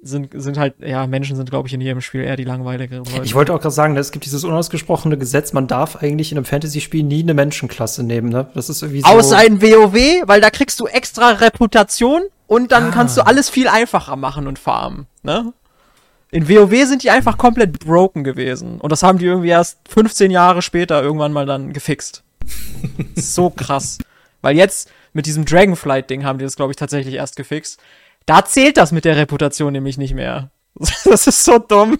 sind, sind halt, ja, Menschen sind, glaube ich, in jedem Spiel eher die langweiligeren Leute. Ich wollte auch gerade sagen, es gibt dieses unausgesprochene Gesetz, man darf eigentlich in einem Fantasy-Spiel nie eine Menschenklasse nehmen, ne? Das ist irgendwie so. Außer in WoW, weil da kriegst du extra Reputation und dann ah. kannst du alles viel einfacher machen und farmen, ne? In WoW sind die einfach komplett broken gewesen. Und das haben die irgendwie erst 15 Jahre später irgendwann mal dann gefixt. so krass. Weil jetzt mit diesem Dragonflight-Ding haben die das, glaube ich, tatsächlich erst gefixt. Da zählt das mit der Reputation nämlich nicht mehr. Das ist so dumm.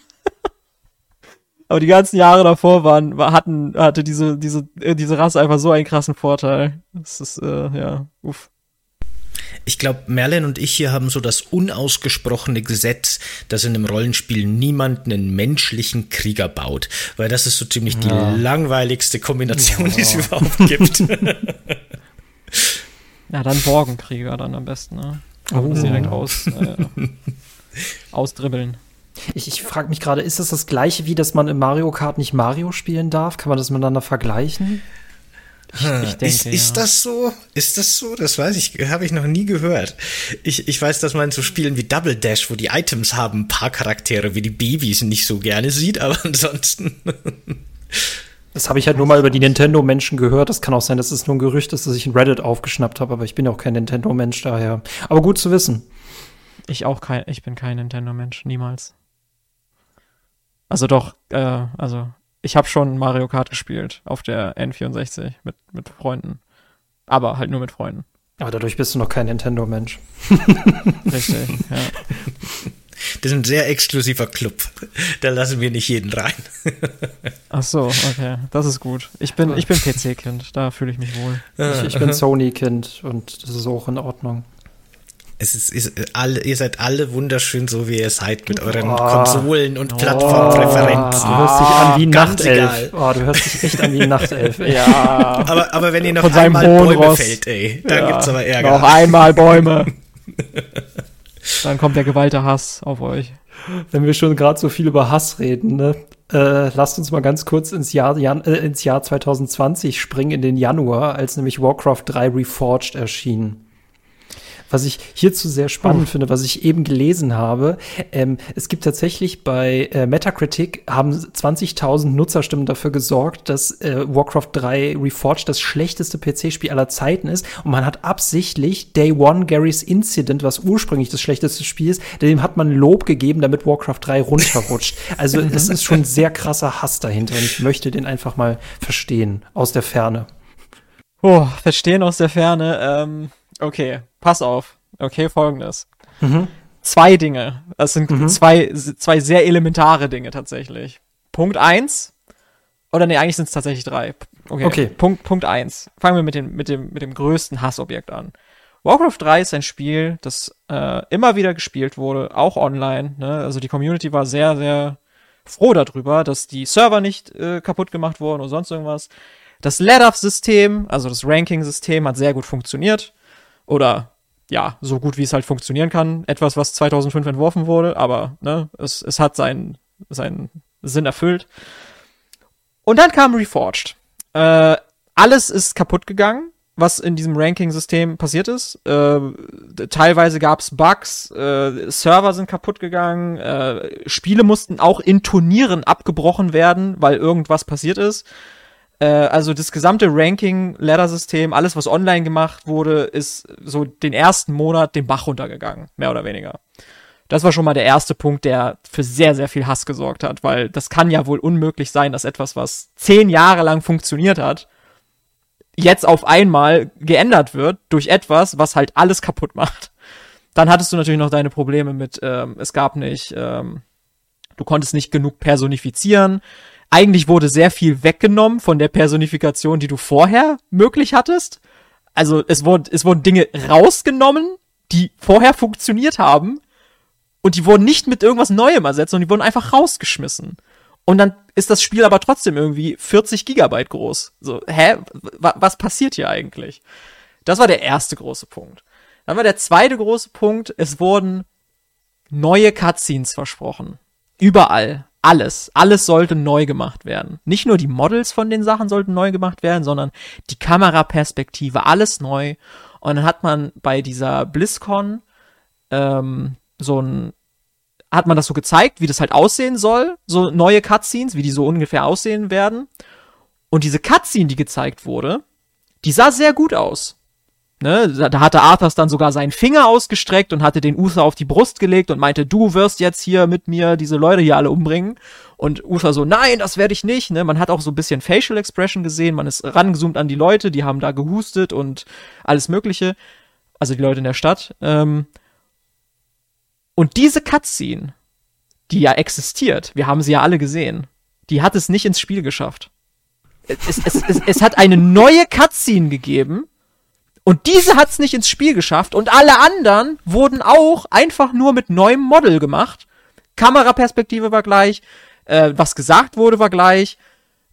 Aber die ganzen Jahre davor waren, hatten, hatte diese, diese, äh, diese Rasse einfach so einen krassen Vorteil. Das ist, äh, ja, uff. Ich glaube, Merlin und ich hier haben so das unausgesprochene Gesetz, dass in einem Rollenspiel niemand einen menschlichen Krieger baut. Weil das ist so ziemlich ja. die langweiligste Kombination, ja. die es überhaupt gibt. ja, dann Borgenkrieger dann am besten, ne? Oh. Direkt aus, äh, ausdribbeln. Ich, ich frage mich gerade, ist das das gleiche, wie dass man im Mario Kart nicht Mario spielen darf? Kann man das miteinander vergleichen? Ich, ich denke, ist, ist ja. das so? Ist das so? Das weiß ich, habe ich noch nie gehört. Ich, ich weiß, dass man so Spielen wie Double Dash, wo die Items haben, ein paar Charaktere wie die Babys nicht so gerne sieht, aber ansonsten. Das habe ich halt nur mal über die Nintendo-Menschen gehört. Das kann auch sein, dass es nur ein Gerücht ist, dass ich in Reddit aufgeschnappt habe, aber ich bin auch kein Nintendo-Mensch daher. Aber gut zu wissen. Ich auch kein, ich bin kein Nintendo-Mensch, niemals. Also doch, äh, also ich habe schon Mario Kart gespielt auf der N64 mit, mit Freunden. Aber halt nur mit Freunden. Aber dadurch bist du noch kein Nintendo-Mensch. Richtig, ja. Das ist ein sehr exklusiver Club. Da lassen wir nicht jeden rein. Ach so, okay. Das ist gut. Ich bin, ich bin PC-Kind. Da fühle ich mich wohl. Ich, ich bin Sony-Kind und das ist auch in Ordnung. Es ist, ist alle, ihr seid alle wunderschön, so wie ihr seid, mit euren oh. Konsolen und Plattformpräferenzen. Oh. Du hörst dich an wie Nachtelf. Oh, du hörst dich echt an wie Nachtelf. ja. Aber, aber wenn ihr noch einmal Bäume Ross. fällt, ey, dann ja. gibt's aber Ärger. Noch einmal Bäume. dann kommt der gewalte Hass auf euch. Wenn wir schon gerade so viel über Hass reden, ne? Äh, lasst uns mal ganz kurz ins Jahr, Jan, äh, ins Jahr 2020 springen, in den Januar, als nämlich Warcraft 3 Reforged erschien. Was ich hierzu sehr spannend oh. finde, was ich eben gelesen habe, ähm, es gibt tatsächlich bei äh, Metacritic haben 20.000 Nutzerstimmen dafür gesorgt, dass äh, Warcraft 3 Reforged das schlechteste PC-Spiel aller Zeiten ist. Und man hat absichtlich Day One Gary's Incident, was ursprünglich das schlechteste Spiel ist, dem hat man Lob gegeben, damit Warcraft 3 runterrutscht. also es ist schon sehr krasser Hass dahinter und ich möchte den einfach mal verstehen aus der Ferne. Oh, verstehen aus der Ferne. Ähm, okay, pass auf. Okay, folgendes. Mhm. Zwei Dinge. Das sind mhm. zwei, zwei sehr elementare Dinge tatsächlich. Punkt eins. Oder nee, eigentlich sind es tatsächlich drei. Okay. okay. Punkt, Punkt eins. Fangen wir mit dem, mit dem, mit dem größten Hassobjekt an. Warcraft 3 ist ein Spiel, das äh, immer wieder gespielt wurde, auch online. Ne? Also die Community war sehr, sehr froh darüber, dass die Server nicht äh, kaputt gemacht wurden oder sonst irgendwas. Das Ladder-System, also das Ranking-System, hat sehr gut funktioniert. Oder ja, so gut wie es halt funktionieren kann. Etwas, was 2005 entworfen wurde, aber ne, es, es hat seinen, seinen Sinn erfüllt. Und dann kam Reforged. Äh, alles ist kaputt gegangen, was in diesem Ranking-System passiert ist. Äh, teilweise gab es Bugs, äh, Server sind kaputt gegangen, äh, Spiele mussten auch in Turnieren abgebrochen werden, weil irgendwas passiert ist. Äh, also das gesamte Ranking-Ladder-System, alles, was online gemacht wurde, ist so den ersten Monat den Bach runtergegangen, mehr oder weniger. Das war schon mal der erste Punkt, der für sehr, sehr viel Hass gesorgt hat, weil das kann ja wohl unmöglich sein, dass etwas, was zehn Jahre lang funktioniert hat, jetzt auf einmal geändert wird durch etwas, was halt alles kaputt macht. Dann hattest du natürlich noch deine Probleme mit, ähm, es gab nicht, ähm, du konntest nicht genug personifizieren, eigentlich wurde sehr viel weggenommen von der Personifikation, die du vorher möglich hattest. Also es wurden, es wurden Dinge rausgenommen, die vorher funktioniert haben. Und die wurden nicht mit irgendwas Neuem ersetzt, sondern die wurden einfach rausgeschmissen. Und dann ist das Spiel aber trotzdem irgendwie 40 Gigabyte groß. So, hä? W was passiert hier eigentlich? Das war der erste große Punkt. Dann war der zweite große Punkt, es wurden neue Cutscenes versprochen. Überall alles, alles sollte neu gemacht werden. Nicht nur die Models von den Sachen sollten neu gemacht werden, sondern die Kameraperspektive, alles neu. Und dann hat man bei dieser BlizzCon ähm, so ein, hat man das so gezeigt, wie das halt aussehen soll, so neue Cutscenes, wie die so ungefähr aussehen werden. Und diese Cutscene, die gezeigt wurde, die sah sehr gut aus. Ne, da hatte Arthas dann sogar seinen Finger ausgestreckt und hatte den Uther auf die Brust gelegt und meinte, du wirst jetzt hier mit mir diese Leute hier alle umbringen. Und Uther so, nein, das werde ich nicht. Ne? Man hat auch so ein bisschen Facial Expression gesehen, man ist rangezoomt an die Leute, die haben da gehustet und alles Mögliche. Also die Leute in der Stadt. Ähm und diese Cutscene, die ja existiert, wir haben sie ja alle gesehen, die hat es nicht ins Spiel geschafft. Es, es, es, es hat eine neue Cutscene gegeben, und diese hat's nicht ins Spiel geschafft und alle anderen wurden auch einfach nur mit neuem Model gemacht. Kameraperspektive war gleich, äh, was gesagt wurde war gleich.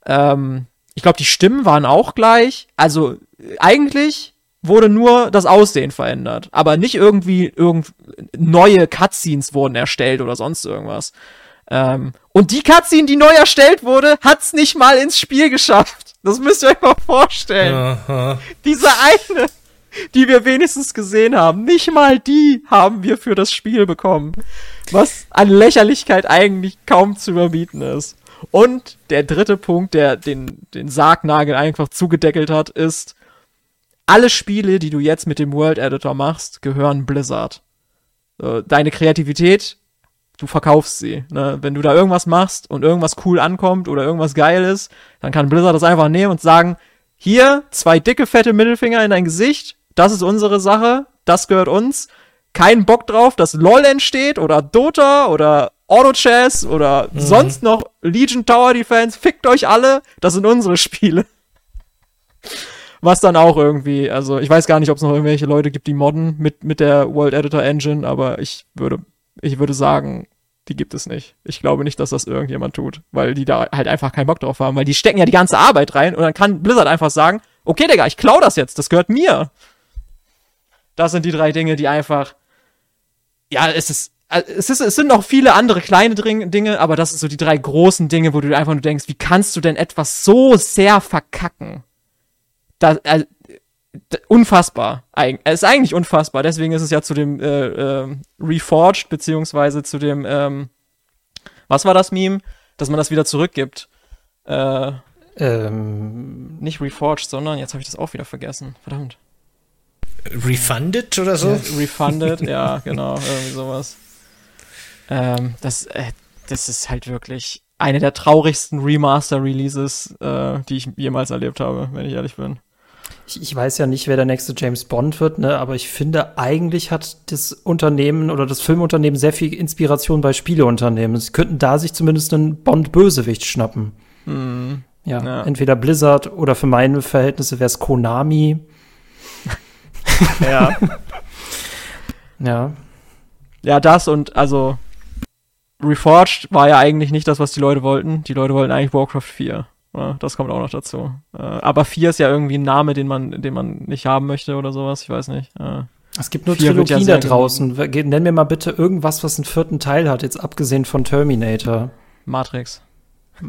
Ähm, ich glaube, die Stimmen waren auch gleich. Also eigentlich wurde nur das Aussehen verändert, aber nicht irgendwie irgend neue Cutscenes wurden erstellt oder sonst irgendwas. Ähm, und die Cutscene, die neu erstellt wurde, hat's nicht mal ins Spiel geschafft. Das müsst ihr euch mal vorstellen. Aha. Diese eine die wir wenigstens gesehen haben. Nicht mal die haben wir für das Spiel bekommen. Was an Lächerlichkeit eigentlich kaum zu überbieten ist. Und der dritte Punkt, der den, den Sargnagel einfach zugedeckelt hat, ist, alle Spiele, die du jetzt mit dem World Editor machst, gehören Blizzard. Deine Kreativität, du verkaufst sie. Ne? Wenn du da irgendwas machst und irgendwas cool ankommt oder irgendwas geil ist, dann kann Blizzard das einfach nehmen und sagen, hier zwei dicke, fette Mittelfinger in dein Gesicht, das ist unsere Sache, das gehört uns. Kein Bock drauf, dass LOL entsteht oder Dota oder Auto-Chess oder mhm. sonst noch Legion Tower Defense. Fickt euch alle, das sind unsere Spiele. Was dann auch irgendwie, also ich weiß gar nicht, ob es noch irgendwelche Leute gibt, die modden mit, mit der World Editor Engine, aber ich würde, ich würde sagen, die gibt es nicht. Ich glaube nicht, dass das irgendjemand tut, weil die da halt einfach keinen Bock drauf haben, weil die stecken ja die ganze Arbeit rein und dann kann Blizzard einfach sagen, okay, Digga, ich klau das jetzt, das gehört mir. Das sind die drei Dinge, die einfach. Ja, es ist. Es, ist, es sind noch viele andere kleine Dinge, aber das sind so die drei großen Dinge, wo du einfach nur denkst, wie kannst du denn etwas so sehr verkacken? Das, äh, unfassbar. Es ist eigentlich unfassbar. Deswegen ist es ja zu dem äh, äh, Reforged, beziehungsweise zu dem, ähm, was war das Meme? Dass man das wieder zurückgibt. Äh, ähm. Nicht Reforged, sondern jetzt habe ich das auch wieder vergessen. Verdammt. Refunded oder so? Ja, refunded, ja, genau, irgendwie sowas. Ähm, das, äh, das ist halt wirklich eine der traurigsten Remaster-Releases, äh, die ich jemals erlebt habe, wenn ich ehrlich bin. Ich, ich, weiß ja nicht, wer der nächste James Bond wird, ne, aber ich finde, eigentlich hat das Unternehmen oder das Filmunternehmen sehr viel Inspiration bei Spieleunternehmen. Sie könnten da sich zumindest einen Bond-Bösewicht schnappen. Mhm. Ja, ja, entweder Blizzard oder für meine Verhältnisse wäre es Konami. ja. ja. Ja, das und also Reforged war ja eigentlich nicht das, was die Leute wollten. Die Leute wollten eigentlich Warcraft 4. Ja, das kommt auch noch dazu. Äh, aber 4 ist ja irgendwie ein Name, den man, den man nicht haben möchte oder sowas. Ich weiß nicht. Äh, es gibt nur Trilogien ja da draußen. Nenn mir mal bitte irgendwas, was einen vierten Teil hat, jetzt abgesehen von Terminator. Matrix.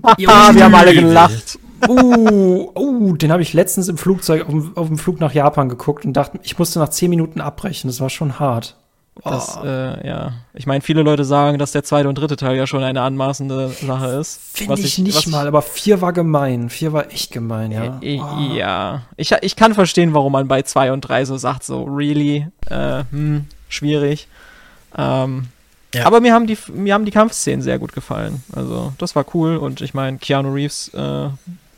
ah, wir haben alle gelacht. Uh, uh, den habe ich letztens im Flugzeug auf, auf dem Flug nach Japan geguckt und dachte, ich musste nach 10 Minuten abbrechen. Das war schon hart. Das, oh. äh, ja. Ich meine, viele Leute sagen, dass der zweite und dritte Teil ja schon eine anmaßende Sache ist. Finde ich, ich, nicht mal, aber vier war gemein. Vier war echt gemein, ja. Äh, oh. Ja. Ich, ich kann verstehen, warum man bei zwei und drei so sagt, so, really, äh, hm, schwierig. Ähm, ja. Aber mir haben, die, mir haben die Kampfszenen sehr gut gefallen. Also, das war cool und ich meine, Keanu Reeves äh,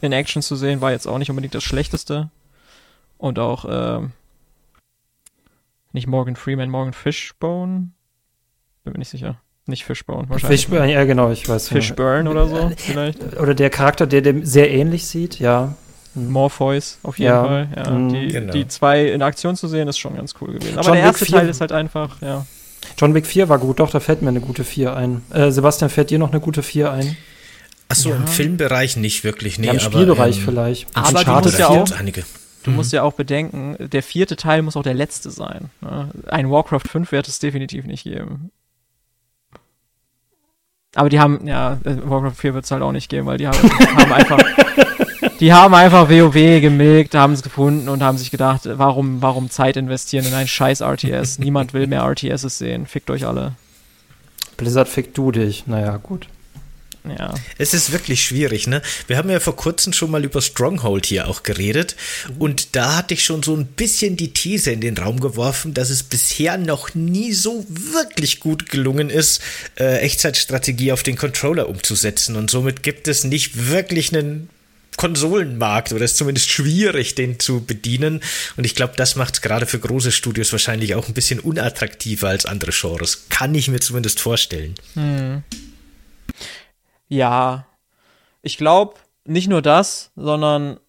in Action zu sehen, war jetzt auch nicht unbedingt das Schlechteste. Und auch, äh, nicht Morgan Freeman, Morgan Fishbone? Bin mir nicht sicher. Nicht Fishbone, wahrscheinlich. Fishbone, ja genau, ich weiß. Fishburne oder so, vielleicht. Oder der Charakter, der dem sehr ähnlich sieht, ja. Hm. Morpheus, auf jeden ja. Fall. Ja, mhm. die, genau. die zwei in Aktion zu sehen, ist schon ganz cool gewesen. Aber John der erste Teil ist halt einfach, ja. John Wick 4 war gut, doch, da fällt mir eine gute 4 ein. Äh, Sebastian, fällt dir noch eine gute 4 ein? Achso, ja. im Filmbereich nicht wirklich, nee. Ja, Im Spielbereich aber, vielleicht. Aber du musst ja auch, einige. Du mhm. musst ja auch bedenken, der vierte Teil muss auch der letzte sein. Ne? Ein Warcraft 5 wird es definitiv nicht geben. Aber die haben, ja, äh, Warcraft 4 wird es halt auch nicht geben, weil die haben, haben einfach, die haben einfach WoW gemilkt, haben es gefunden und haben sich gedacht, warum, warum Zeit investieren in ein scheiß RTS? Niemand will mehr RTSs sehen. Fickt euch alle. Blizzard fickt du dich. Naja, gut. Ja. Es ist wirklich schwierig, ne? Wir haben ja vor kurzem schon mal über Stronghold hier auch geredet und da hatte ich schon so ein bisschen die These in den Raum geworfen, dass es bisher noch nie so wirklich gut gelungen ist, äh, Echtzeitstrategie auf den Controller umzusetzen und somit gibt es nicht wirklich einen Konsolenmarkt oder ist zumindest schwierig, den zu bedienen. Und ich glaube, das macht es gerade für große Studios wahrscheinlich auch ein bisschen unattraktiver als andere Genres. Kann ich mir zumindest vorstellen. Hm. Ja, ich glaube nicht nur das, sondern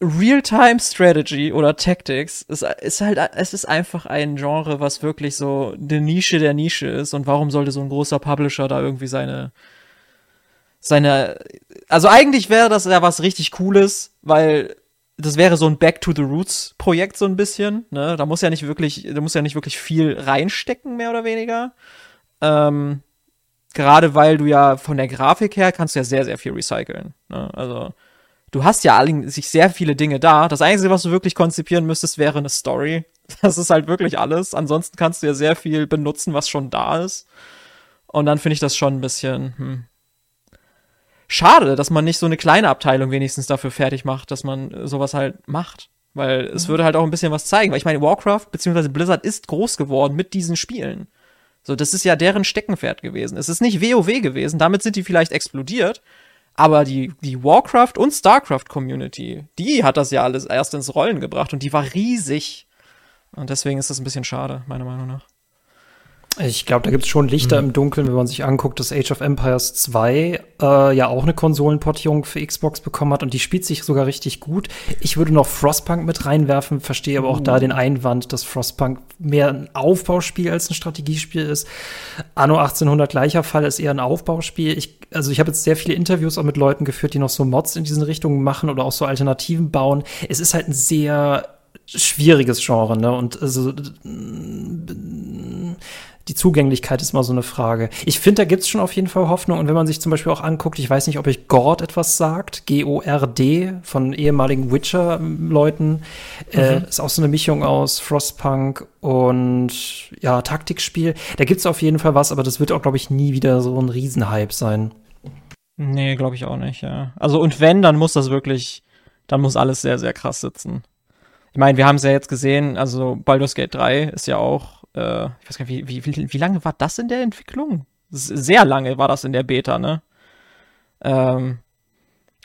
Real-Time Strategy oder Tactics ist, ist halt, es ist einfach ein Genre, was wirklich so eine Nische der Nische ist. Und warum sollte so ein großer Publisher da irgendwie seine, seine, also eigentlich wäre das ja was richtig Cooles, weil das wäre so ein Back to the Roots Projekt so ein bisschen, ne? Da muss ja nicht wirklich, da muss ja nicht wirklich viel reinstecken, mehr oder weniger. Ähm, gerade weil du ja von der Grafik her kannst du ja sehr, sehr viel recyceln. Ne? Also du hast ja sich sehr viele Dinge da. Das Einzige, was du wirklich konzipieren müsstest, wäre eine Story. Das ist halt wirklich alles. Ansonsten kannst du ja sehr viel benutzen, was schon da ist. Und dann finde ich das schon ein bisschen hm. schade, dass man nicht so eine kleine Abteilung wenigstens dafür fertig macht, dass man sowas halt macht. Weil es würde halt auch ein bisschen was zeigen. Weil ich meine, Warcraft bzw. Blizzard ist groß geworden mit diesen Spielen. So, das ist ja deren Steckenpferd gewesen. Es ist nicht WoW gewesen, damit sind die vielleicht explodiert. Aber die, die Warcraft und Starcraft Community, die hat das ja alles erst ins Rollen gebracht und die war riesig. Und deswegen ist das ein bisschen schade, meiner Meinung nach. Ich glaube, da gibt es schon Lichter mhm. im Dunkeln, wenn man sich anguckt, dass Age of Empires 2 äh, ja auch eine Konsolenportierung für Xbox bekommen hat und die spielt sich sogar richtig gut. Ich würde noch Frostpunk mit reinwerfen, verstehe aber auch uh. da den Einwand, dass Frostpunk mehr ein Aufbauspiel als ein Strategiespiel ist. Anno 1800 gleicher Fall ist eher ein Aufbauspiel. Ich, also ich habe jetzt sehr viele Interviews auch mit Leuten geführt, die noch so Mods in diesen Richtungen machen oder auch so Alternativen bauen. Es ist halt ein sehr schwieriges Genre, ne? Und also die Zugänglichkeit ist mal so eine Frage. Ich finde, da gibt's schon auf jeden Fall Hoffnung. Und wenn man sich zum Beispiel auch anguckt, ich weiß nicht, ob euch Gord etwas sagt, G-O-R-D von ehemaligen Witcher-Leuten, äh, mhm. äh, ist auch so eine Mischung aus Frostpunk und ja, Taktikspiel. Da gibt's auf jeden Fall was, aber das wird auch, glaube ich, nie wieder so ein Riesenhype sein. Nee, glaube ich auch nicht, ja. Also und wenn, dann muss das wirklich, dann muss alles sehr, sehr krass sitzen. Ich meine, wir haben es ja jetzt gesehen, also Baldur's Gate 3 ist ja auch äh, ich weiß gar nicht, wie, wie, wie lange war das in der Entwicklung? Sehr lange war das in der Beta, ne? Ähm,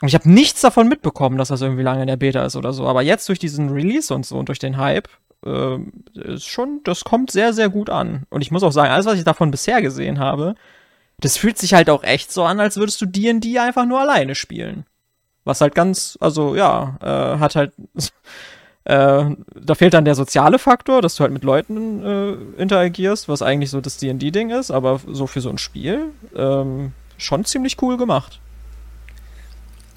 und ich habe nichts davon mitbekommen, dass das irgendwie lange in der Beta ist oder so. Aber jetzt durch diesen Release und so und durch den Hype, äh, ist schon, das kommt sehr, sehr gut an. Und ich muss auch sagen, alles, was ich davon bisher gesehen habe, das fühlt sich halt auch echt so an, als würdest du D&D einfach nur alleine spielen. Was halt ganz, also ja, äh, hat halt Äh, da fehlt dann der soziale Faktor, dass du halt mit Leuten äh, interagierst, was eigentlich so das D&D-Ding ist, aber so für so ein Spiel ähm, schon ziemlich cool gemacht.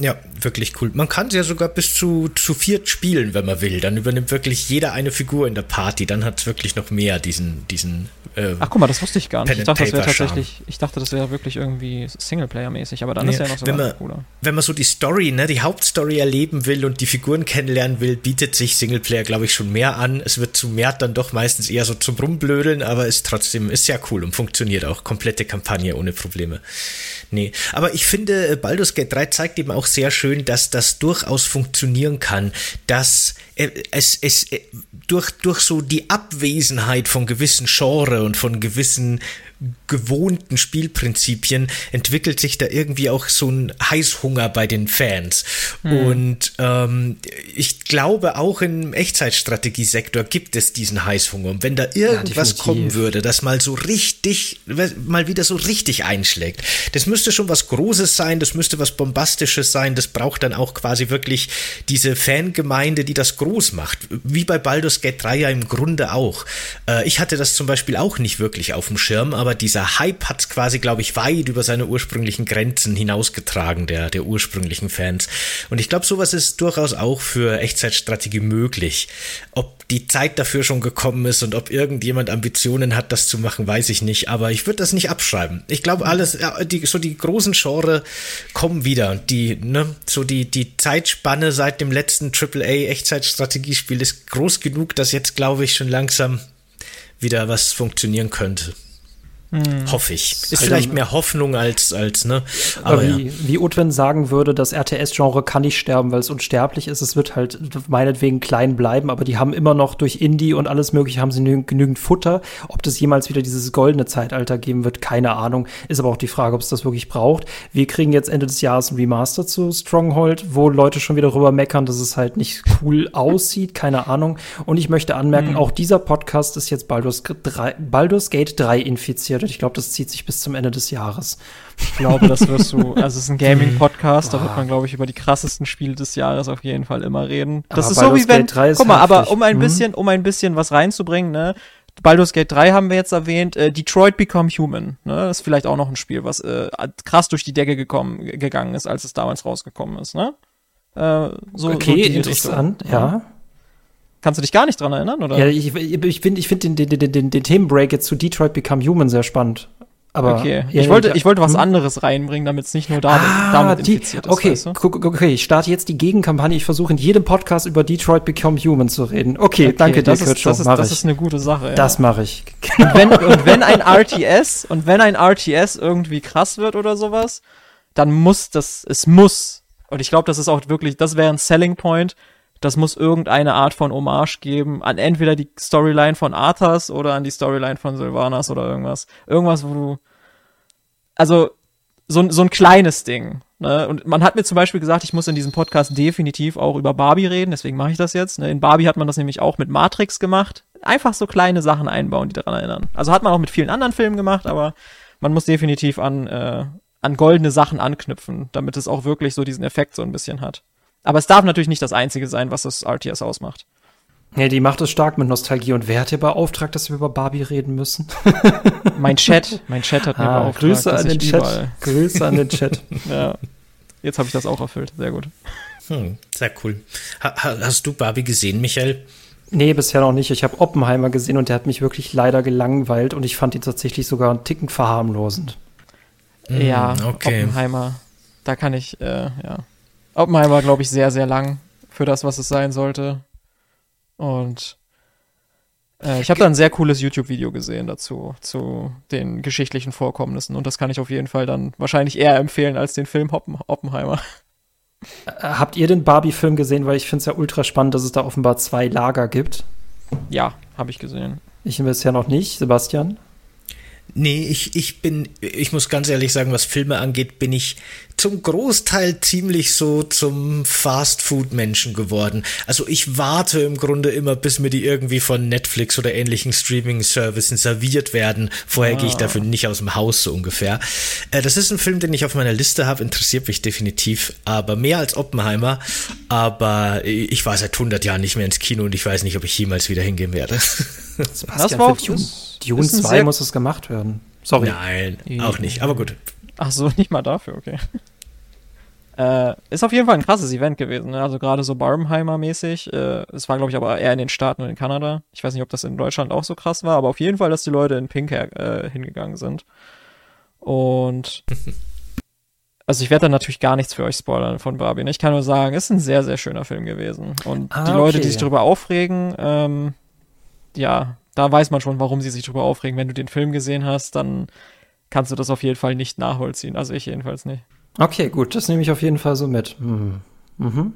Ja, wirklich cool. Man kann es ja sogar bis zu, zu viert spielen, wenn man will. Dann übernimmt wirklich jeder eine Figur in der Party. Dann hat es wirklich noch mehr diesen, diesen äh, Ach guck mal, das wusste ich gar nicht. Ich dachte, das wäre tatsächlich, ich dachte, das wäre wirklich irgendwie Singleplayer-mäßig, aber dann nee, ist ja noch so wenn man, cooler. Wenn man so die Story, ne, die Hauptstory erleben will und die Figuren kennenlernen will, bietet sich Singleplayer, glaube ich, schon mehr an. Es wird zu mehr dann doch meistens eher so zum Rumblödeln, aber ist trotzdem, ist ja cool und funktioniert auch. Komplette Kampagne ohne Probleme. Nee, aber ich finde, äh, Baldur's Gate 3 zeigt eben auch sehr schön, dass das durchaus funktionieren kann, dass äh, es, es, äh, durch, durch so die Abwesenheit von gewissen Genre und von gewissen gewohnten Spielprinzipien entwickelt sich da irgendwie auch so ein Heißhunger bei den Fans. Mhm. Und ähm, ich glaube, auch im Echtzeitstrategiesektor gibt es diesen Heißhunger. Und wenn da irgendwas ja, kommen würde, das mal so richtig, mal wieder so richtig einschlägt, das müsste schon was Großes sein, das müsste was Bombastisches sein, das braucht dann auch quasi wirklich diese Fangemeinde, die das groß macht. Wie bei Baldur's Gate 3 ja im Grunde auch. Äh, ich hatte das zum Beispiel auch nicht wirklich auf dem Schirm, aber dieser Hype hat quasi, glaube ich, weit über seine ursprünglichen Grenzen hinausgetragen, der, der ursprünglichen Fans. Und ich glaube, sowas ist durchaus auch für Echtzeitstrategie möglich. Ob die Zeit dafür schon gekommen ist und ob irgendjemand Ambitionen hat, das zu machen, weiß ich nicht. Aber ich würde das nicht abschreiben. Ich glaube, alles, die, so die großen Genre kommen wieder. Die, ne, so die, die Zeitspanne seit dem letzten AAA Echtzeitstrategiespiel ist groß genug, dass jetzt, glaube ich, schon langsam wieder was funktionieren könnte. Hm. Hoffe ich. Ist also, vielleicht mehr Hoffnung als, als ne? Aber, wie, ja. wie Utwin sagen würde, das RTS-Genre kann nicht sterben, weil es unsterblich ist. Es wird halt meinetwegen klein bleiben, aber die haben immer noch durch Indie und alles Mögliche haben sie genügend Futter. Ob das jemals wieder dieses goldene Zeitalter geben wird, keine Ahnung. Ist aber auch die Frage, ob es das wirklich braucht. Wir kriegen jetzt Ende des Jahres ein Remaster zu Stronghold, wo Leute schon wieder rüber meckern, dass es halt nicht cool aussieht, keine Ahnung. Und ich möchte anmerken, hm. auch dieser Podcast ist jetzt Baldur's, 3, Baldur's Gate 3 infiziert bedeutet. Ich glaube, das zieht sich bis zum Ende des Jahres. Ich glaube, das wirst du, also es ist ein Gaming-Podcast, da wird man, glaube ich, über die krassesten Spiele des Jahres auf jeden Fall immer reden. Das aber ist Baldur's so wie wenn, guck mal, aber um ein mhm. bisschen, um ein bisschen was reinzubringen, ne, Baldur's Gate 3 haben wir jetzt erwähnt, äh, Detroit Become Human, ne, das ist vielleicht auch noch ein Spiel, was äh, krass durch die Decke gekommen, gegangen ist, als es damals rausgekommen ist, ne? Äh, so, okay, so interessant, Richtung. ja. Kannst du dich gar nicht dran erinnern, oder? Ja, ich, ich finde ich find den, den, den, den, den Themenbreak jetzt zu Detroit Become Human sehr spannend. Aber okay, ich wollte, ich wollte was hm? anderes reinbringen, damit es nicht nur damit, ah, damit die, infiziert ist. Okay, weißt du? okay, ich starte jetzt die Gegenkampagne. Ich versuche in jedem Podcast über Detroit Become Human zu reden. Okay, okay danke das dir, ist, das, ist, das ist eine gute Sache. Ja. Das mache ich. Genau. Und, wenn, und wenn ein RTS und wenn ein RTS irgendwie krass wird oder sowas, dann muss das, es muss. Und ich glaube, das ist auch wirklich, das wäre ein Selling Point das muss irgendeine Art von Hommage geben an entweder die Storyline von Arthas oder an die Storyline von Sylvanas oder irgendwas. Irgendwas, wo du. Also, so, so ein kleines Ding. Ne? Und man hat mir zum Beispiel gesagt, ich muss in diesem Podcast definitiv auch über Barbie reden, deswegen mache ich das jetzt. Ne? In Barbie hat man das nämlich auch mit Matrix gemacht. Einfach so kleine Sachen einbauen, die daran erinnern. Also hat man auch mit vielen anderen Filmen gemacht, aber man muss definitiv an, äh, an goldene Sachen anknüpfen, damit es auch wirklich so diesen Effekt so ein bisschen hat. Aber es darf natürlich nicht das Einzige sein, was das RTS ausmacht. Ja, die macht es stark mit Nostalgie. Und wer hat dir beauftragt, dass wir über Barbie reden müssen? mein Chat. Mein Chat hat mir ah, beauftragt. Grüße an den Chat. Grüße an den Chat. ja. Jetzt habe ich das auch erfüllt. Sehr gut. Hm, sehr cool. Ha, hast du Barbie gesehen, Michael? Nee, bisher noch nicht. Ich habe Oppenheimer gesehen und der hat mich wirklich leider gelangweilt und ich fand ihn tatsächlich sogar einen Ticken verharmlosend. Ja, mm, okay. Oppenheimer. Da kann ich, äh, ja. Oppenheimer, glaube ich, sehr, sehr lang für das, was es sein sollte. Und äh, ich habe da ein sehr cooles YouTube-Video gesehen dazu, zu den geschichtlichen Vorkommnissen. Und das kann ich auf jeden Fall dann wahrscheinlich eher empfehlen als den Film Oppen Oppenheimer. Äh, habt ihr den Barbie-Film gesehen? Weil ich finde es ja ultra spannend, dass es da offenbar zwei Lager gibt. Ja, habe ich gesehen. Ich bisher noch nicht. Sebastian? Nee, ich, ich bin, ich muss ganz ehrlich sagen, was Filme angeht, bin ich zum Großteil ziemlich so zum Fast-Food-Menschen geworden. Also ich warte im Grunde immer, bis mir die irgendwie von Netflix oder ähnlichen Streaming-Services serviert werden. Vorher ah. gehe ich dafür nicht aus dem Haus, so ungefähr. Äh, das ist ein Film, den ich auf meiner Liste habe, interessiert mich definitiv, aber mehr als Oppenheimer. Aber ich war seit 100 Jahren nicht mehr ins Kino und ich weiß nicht, ob ich jemals wieder hingehen werde. das war auch Dune 2 muss es gemacht werden. Sorry. Nein, auch nicht, aber gut. Ach so, nicht mal dafür, okay. Äh, ist auf jeden Fall ein krasses Event gewesen. Ne? Also gerade so Barbenheimer-mäßig. Äh, es war, glaube ich, aber eher in den Staaten und in Kanada. Ich weiß nicht, ob das in Deutschland auch so krass war, aber auf jeden Fall, dass die Leute in Pink äh, hingegangen sind. Und also ich werde da natürlich gar nichts für euch spoilern von Barbie. Ne? Ich kann nur sagen, es ist ein sehr, sehr schöner Film gewesen. Und ah, die Leute, okay. die sich darüber aufregen, ähm, ja, da weiß man schon, warum sie sich darüber aufregen. Wenn du den Film gesehen hast, dann kannst du das auf jeden Fall nicht nachvollziehen. Also ich jedenfalls nicht. Okay, gut, das nehme ich auf jeden Fall so mit. Mhm. Mhm.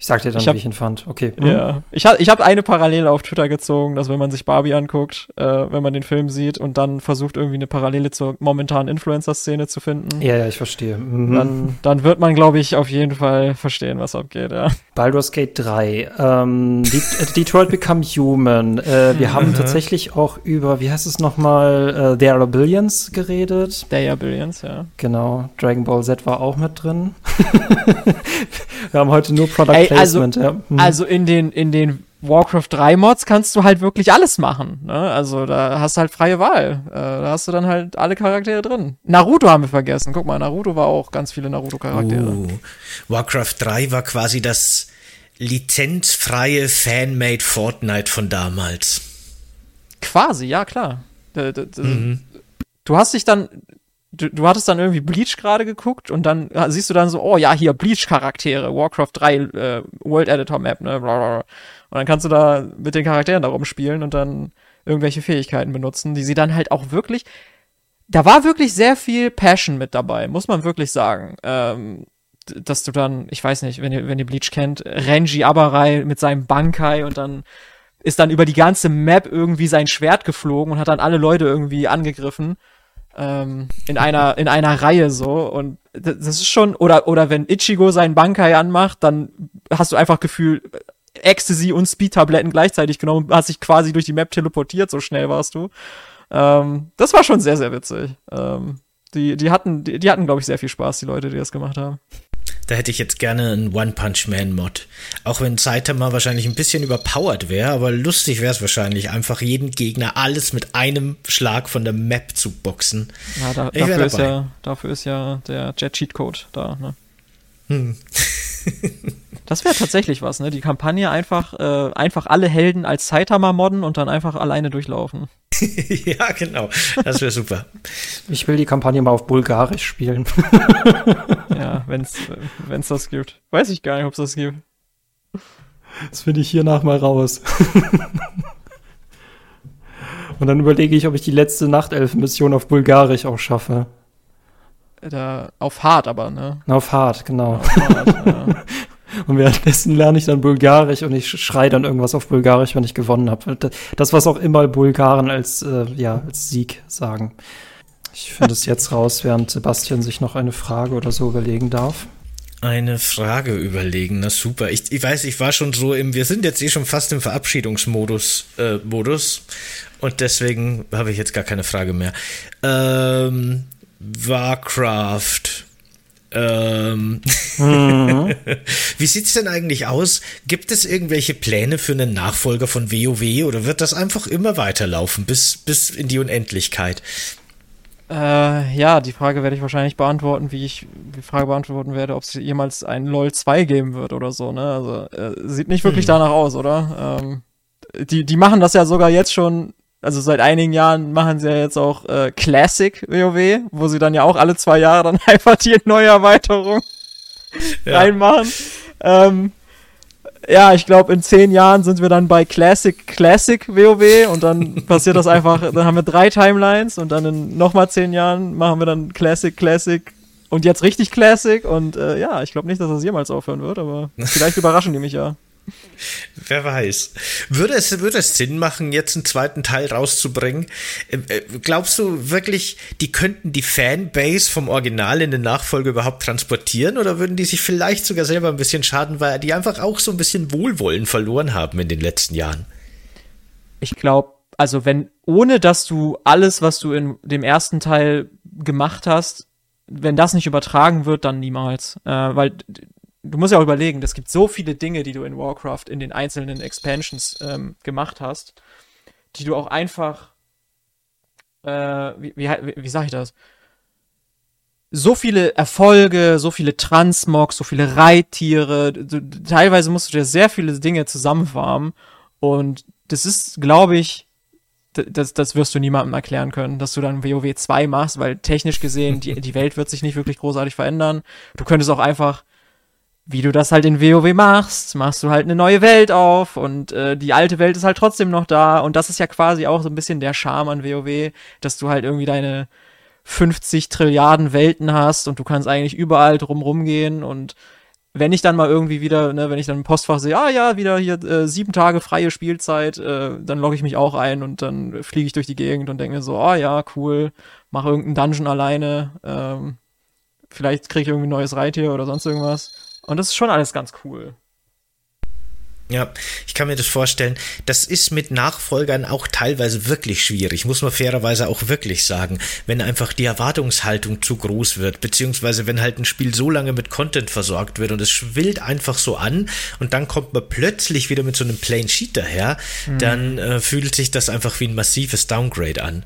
Ich sag dir dann, ich hab, wie ich ihn fand. Okay. Mhm. Ja. Ich, ha, ich habe eine Parallele auf Twitter gezogen, dass wenn man sich Barbie anguckt, äh, wenn man den Film sieht und dann versucht, irgendwie eine Parallele zur momentanen Influencer-Szene zu finden. Ja, ja, ich verstehe. Mhm. Dann, dann wird man, glaube ich, auf jeden Fall verstehen, was abgeht, ja. Baldur's Gate 3, ähm, äh, Detroit Become Human. Äh, wir haben mhm. tatsächlich auch über, wie heißt es nochmal, äh, There Are Billions geredet. There Are Billions, ja. Genau. Dragon Ball Z war auch mit drin. wir haben heute nur Product Ey, Placement, also, ja. Hm. Also in den, in den Warcraft 3 Mods kannst du halt wirklich alles machen. Ne? Also da hast du halt freie Wahl. Äh, da hast du dann halt alle Charaktere drin. Naruto haben wir vergessen. Guck mal, Naruto war auch ganz viele Naruto-Charaktere. Uh, Warcraft 3 war quasi das lizenzfreie Fanmade Fortnite von damals. Quasi, ja klar. Mhm. Du hast dich dann, du, du hattest dann irgendwie Bleach gerade geguckt und dann siehst du dann so, oh ja, hier Bleach-Charaktere, Warcraft 3 äh, World Editor Map, ne? Und dann kannst du da mit den Charakteren darum spielen und dann irgendwelche Fähigkeiten benutzen, die sie dann halt auch wirklich. Da war wirklich sehr viel Passion mit dabei, muss man wirklich sagen. Ähm, dass du dann, ich weiß nicht, wenn ihr, wenn ihr Bleach kennt, Renji Abarai mit seinem Bankai und dann ist dann über die ganze Map irgendwie sein Schwert geflogen und hat dann alle Leute irgendwie angegriffen ähm, in einer in einer Reihe so und das ist schon oder oder wenn Ichigo seinen Bankai anmacht, dann hast du einfach Gefühl Ecstasy und Speed-Tabletten gleichzeitig genommen, hast dich quasi durch die Map teleportiert, so schnell warst du. Ähm, das war schon sehr, sehr witzig. Ähm, die, die hatten, die, die hatten, glaube ich, sehr viel Spaß, die Leute, die das gemacht haben. Da hätte ich jetzt gerne einen One-Punch-Man-Mod. Auch wenn Saitama wahrscheinlich ein bisschen überpowered wäre, aber lustig wäre es wahrscheinlich, einfach jeden Gegner alles mit einem Schlag von der Map zu boxen. Ja, da, dafür, ist ja, dafür ist ja der Jet-Cheat-Code da, ne? Hm. das wäre tatsächlich was, ne? Die Kampagne einfach, äh, einfach alle Helden als Saitama modden und dann einfach alleine durchlaufen. ja, genau. Das wäre super. Ich will die Kampagne mal auf Bulgarisch spielen. ja, wenn es das gibt. Weiß ich gar nicht, ob es das gibt. Das finde ich hier nach mal raus. Und dann überlege ich, ob ich die letzte Nachtelfen-Mission auf Bulgarisch auch schaffe. Da, auf hart aber, ne? Auf hart, genau. Auf hart, ja. Und währenddessen lerne ich dann Bulgarisch und ich schreie dann irgendwas auf Bulgarisch, wenn ich gewonnen habe. Das, was auch immer Bulgaren als, äh, ja, als Sieg sagen. Ich finde es jetzt raus, während Sebastian sich noch eine Frage oder so überlegen darf. Eine Frage überlegen, na super. Ich, ich weiß, ich war schon so im, wir sind jetzt eh schon fast im Verabschiedungsmodus, äh, Modus. Und deswegen habe ich jetzt gar keine Frage mehr. Ähm, Warcraft ähm, mhm. Wie sieht's denn eigentlich aus? Gibt es irgendwelche Pläne für einen Nachfolger von WoW oder wird das einfach immer weiterlaufen bis, bis in die Unendlichkeit? Äh, ja, die Frage werde ich wahrscheinlich beantworten, wie ich die Frage beantworten werde, ob es jemals ein LOL 2 geben wird oder so, ne? Also, äh, sieht nicht wirklich hm. danach aus, oder? Ähm, die, die machen das ja sogar jetzt schon, also seit einigen Jahren machen sie ja jetzt auch äh, Classic WoW, wo sie dann ja auch alle zwei Jahre dann einfach die neue Erweiterung ja. reinmachen. Ähm, ja, ich glaube, in zehn Jahren sind wir dann bei Classic, Classic WoW und dann passiert das einfach, dann haben wir drei Timelines und dann in nochmal zehn Jahren machen wir dann Classic, Classic und jetzt richtig Classic und äh, ja, ich glaube nicht, dass das jemals aufhören wird, aber vielleicht überraschen die mich ja. Wer weiß. Würde es, würde es Sinn machen, jetzt einen zweiten Teil rauszubringen? Äh, äh, glaubst du wirklich, die könnten die Fanbase vom Original in den Nachfolger überhaupt transportieren oder würden die sich vielleicht sogar selber ein bisschen schaden, weil die einfach auch so ein bisschen Wohlwollen verloren haben in den letzten Jahren? Ich glaube, also wenn, ohne dass du alles, was du in dem ersten Teil gemacht hast, wenn das nicht übertragen wird, dann niemals. Äh, weil du musst ja auch überlegen, es gibt so viele Dinge, die du in Warcraft in den einzelnen Expansions ähm, gemacht hast, die du auch einfach, äh, wie, wie, wie, wie sag ich das? So viele Erfolge, so viele Transmogs, so viele Reittiere, du, teilweise musst du dir sehr viele Dinge zusammenfarmen und das ist, glaube ich, das, das wirst du niemandem erklären können, dass du dann WoW 2 machst, weil technisch gesehen die, die Welt wird sich nicht wirklich großartig verändern. Du könntest auch einfach wie du das halt in WoW machst, machst du halt eine neue Welt auf und äh, die alte Welt ist halt trotzdem noch da und das ist ja quasi auch so ein bisschen der Charme an WoW, dass du halt irgendwie deine 50 Trilliarden Welten hast und du kannst eigentlich überall drum rumgehen und wenn ich dann mal irgendwie wieder, ne, wenn ich dann im Postfach sehe, ah ja, wieder hier äh, sieben Tage freie Spielzeit, äh, dann logge ich mich auch ein und dann fliege ich durch die Gegend und denke so, ah ja, cool, mach irgendeinen Dungeon alleine, ähm, vielleicht kriege ich irgendwie ein neues Reittier oder sonst irgendwas. Und das ist schon alles ganz cool. Ja, ich kann mir das vorstellen. Das ist mit Nachfolgern auch teilweise wirklich schwierig, muss man fairerweise auch wirklich sagen, wenn einfach die Erwartungshaltung zu groß wird, beziehungsweise wenn halt ein Spiel so lange mit Content versorgt wird und es schwillt einfach so an und dann kommt man plötzlich wieder mit so einem Plain Sheet daher, mhm. dann äh, fühlt sich das einfach wie ein massives Downgrade an.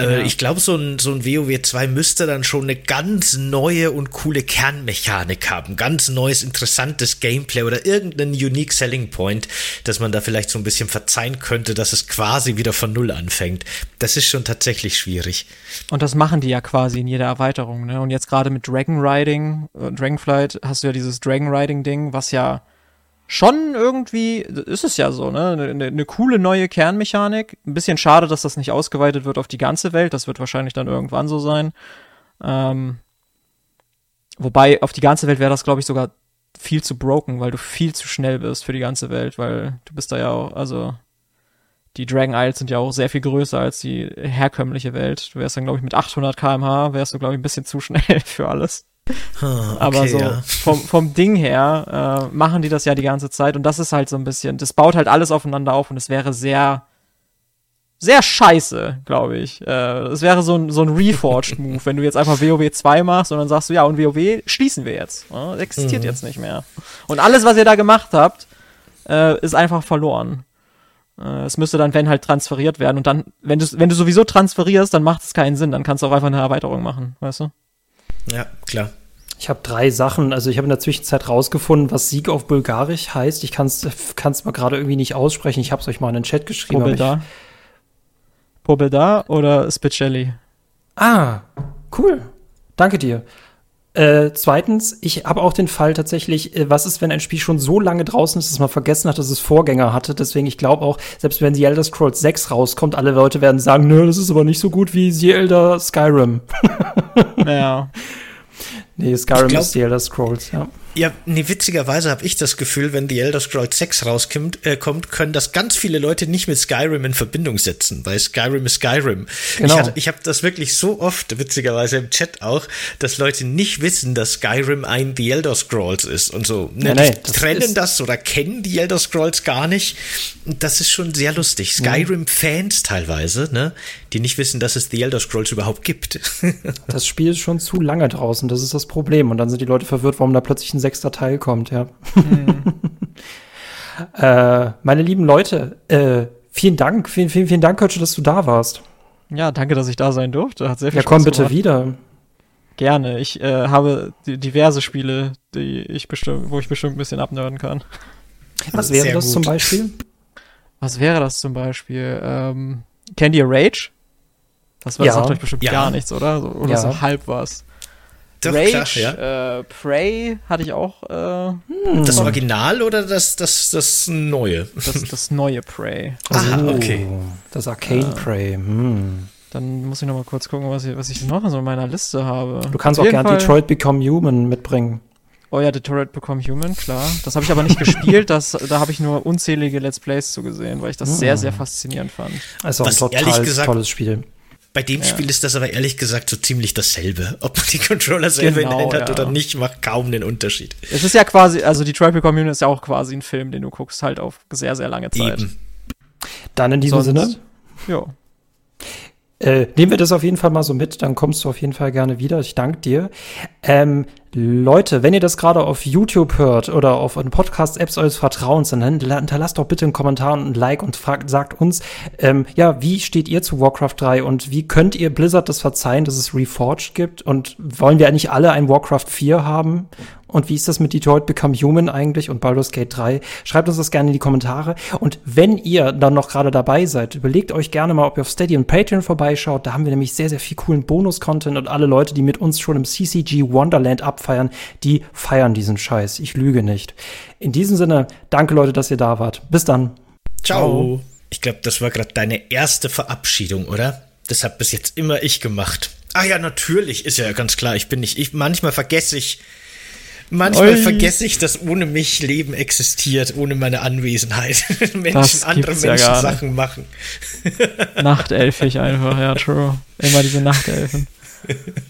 Äh, ja. Ich glaube, so ein, so ein WoW 2 müsste dann schon eine ganz neue und coole Kernmechanik haben, ganz neues, interessantes Gameplay oder irgendeinen unique Selling Point Point, dass man da vielleicht so ein bisschen verzeihen könnte, dass es quasi wieder von Null anfängt. Das ist schon tatsächlich schwierig. Und das machen die ja quasi in jeder Erweiterung. Ne? Und jetzt gerade mit Dragon Riding, äh, Dragonflight, hast du ja dieses Dragon Riding Ding, was ja schon irgendwie, ist es ja so, ne? Eine, eine coole neue Kernmechanik. Ein bisschen schade, dass das nicht ausgeweitet wird auf die ganze Welt. Das wird wahrscheinlich dann irgendwann so sein. Ähm, wobei auf die ganze Welt wäre das, glaube ich, sogar viel zu broken, weil du viel zu schnell bist für die ganze Welt, weil du bist da ja auch, also die Dragon Isles sind ja auch sehr viel größer als die herkömmliche Welt. Du wärst dann, glaube ich, mit 800 kmh, wärst du, glaube ich, ein bisschen zu schnell für alles. okay, Aber so ja. vom, vom Ding her äh, machen die das ja die ganze Zeit und das ist halt so ein bisschen, das baut halt alles aufeinander auf und es wäre sehr sehr scheiße, glaube ich. Äh, es wäre so ein, so ein Reforged-Move, wenn du jetzt einfach WoW 2 machst und dann sagst du, ja, und WoW schließen wir jetzt. Ja, existiert mhm. jetzt nicht mehr. Und alles, was ihr da gemacht habt, äh, ist einfach verloren. Äh, es müsste dann, wenn halt transferiert werden. Und dann, wenn du, wenn du sowieso transferierst, dann macht es keinen Sinn. Dann kannst du auch einfach eine Erweiterung machen, weißt du? Ja, klar. Ich habe drei Sachen. Also ich habe in der Zwischenzeit rausgefunden, was Sieg auf Bulgarisch heißt. Ich kann es mal gerade irgendwie nicht aussprechen. Ich habe es euch mal in den Chat geschrieben. Pobeda. Pobeda oder Spicelli? Ah, cool. Danke dir. Äh, zweitens, ich habe auch den Fall tatsächlich, äh, was ist, wenn ein Spiel schon so lange draußen ist, dass man vergessen hat, dass es Vorgänger hatte. Deswegen, ich glaube auch, selbst wenn The Elder Scrolls 6 rauskommt, alle Leute werden sagen, nö, das ist aber nicht so gut wie The Elder Skyrim. ja. Nee, Skyrim glaub, ist The Elder Scrolls, ja. Ja, nee, witzigerweise habe ich das Gefühl, wenn die Elder Scrolls 6 rauskommt, äh, kommt, können das ganz viele Leute nicht mit Skyrim in Verbindung setzen, weil Skyrim ist Skyrim. Genau. Ich, ich habe das wirklich so oft, witzigerweise im Chat auch, dass Leute nicht wissen, dass Skyrim ein The Elder Scrolls ist und so. Ne, nee, nee, das trennen das oder kennen die Elder Scrolls gar nicht. Das ist schon sehr lustig. Mhm. Skyrim-Fans teilweise, ne, die nicht wissen, dass es The Elder Scrolls überhaupt gibt. das Spiel ist schon zu lange draußen, das ist das Problem. Und dann sind die Leute verwirrt, warum da plötzlich ein ein sechster Teil kommt, ja. Mhm. äh, meine lieben Leute, äh, vielen Dank, vielen, vielen, vielen Dank, Kötsche, dass du da warst. Ja, danke, dass ich da sein durfte. Hat sehr viel ja, Spaß komm bitte gemacht. wieder. Gerne. Ich äh, habe diverse Spiele, die ich bestimmt, wo ich bestimmt ein bisschen abnörden kann. Was wäre das zum Beispiel? Was wäre das zum Beispiel? Ähm, ihr Rage? Das, war, ja. sagt euch bestimmt ja. gar nichts, oder? So, oder ja. so halb was. Doch, Rage, klar, ja. äh, Prey hatte ich auch. Äh, hm. Das Original oder das, das, das Neue? Das, das neue Prey. Ah, okay. Das Arcane äh, Prey. Hm. Dann muss ich noch mal kurz gucken, was ich, was ich noch so in meiner Liste habe. Du kannst Auf auch gerne Detroit Become Human mitbringen. Oh ja, Detroit Become Human, klar. Das habe ich aber nicht gespielt. Das, da habe ich nur unzählige Let's Plays zu gesehen, weil ich das hm. sehr, sehr faszinierend fand. Also ein total gesagt, tolles Spiel. Bei dem ja. Spiel ist das aber ehrlich gesagt so ziemlich dasselbe. Ob man die Controller selber genau, in der Hand hat ja. oder nicht, macht kaum den Unterschied. Es ist ja quasi, also Detroit Become Human ist ja auch quasi ein Film, den du guckst, halt auf sehr, sehr lange Zeit. Eben. Dann in diesem Sonst, Sinne. Ja. Äh, nehmen wir das auf jeden Fall mal so mit, dann kommst du auf jeden Fall gerne wieder. Ich danke dir. Ähm, Leute, wenn ihr das gerade auf YouTube hört oder auf Podcast-Apps eures Vertrauens, dann hinterlasst doch bitte einen Kommentar und ein Like und fragt, sagt uns, ähm, ja, wie steht ihr zu Warcraft 3 und wie könnt ihr Blizzard das verzeihen, dass es Reforged gibt und wollen wir eigentlich alle ein Warcraft 4 haben? Und wie ist das mit Detroit Become Human eigentlich und Baldur's Gate 3? Schreibt uns das gerne in die Kommentare. Und wenn ihr dann noch gerade dabei seid, überlegt euch gerne mal, ob ihr auf Steady und Patreon vorbeischaut. Da haben wir nämlich sehr, sehr viel coolen Bonus-Content und alle Leute, die mit uns schon im CCG Wonderland ab abfeiern, die feiern diesen Scheiß. Ich lüge nicht. In diesem Sinne, danke Leute, dass ihr da wart. Bis dann. Ciao. Ciao. Ich glaube, das war gerade deine erste Verabschiedung, oder? Das hat bis jetzt immer ich gemacht. Ah ja, natürlich, ist ja ganz klar. Ich bin nicht, ich, manchmal vergesse ich, manchmal Oi. vergesse ich, dass ohne mich Leben existiert, ohne meine Anwesenheit. Menschen, andere Menschen ja Sachen machen. Nachtelfig einfach, ja, true. Immer diese Nachtelfen.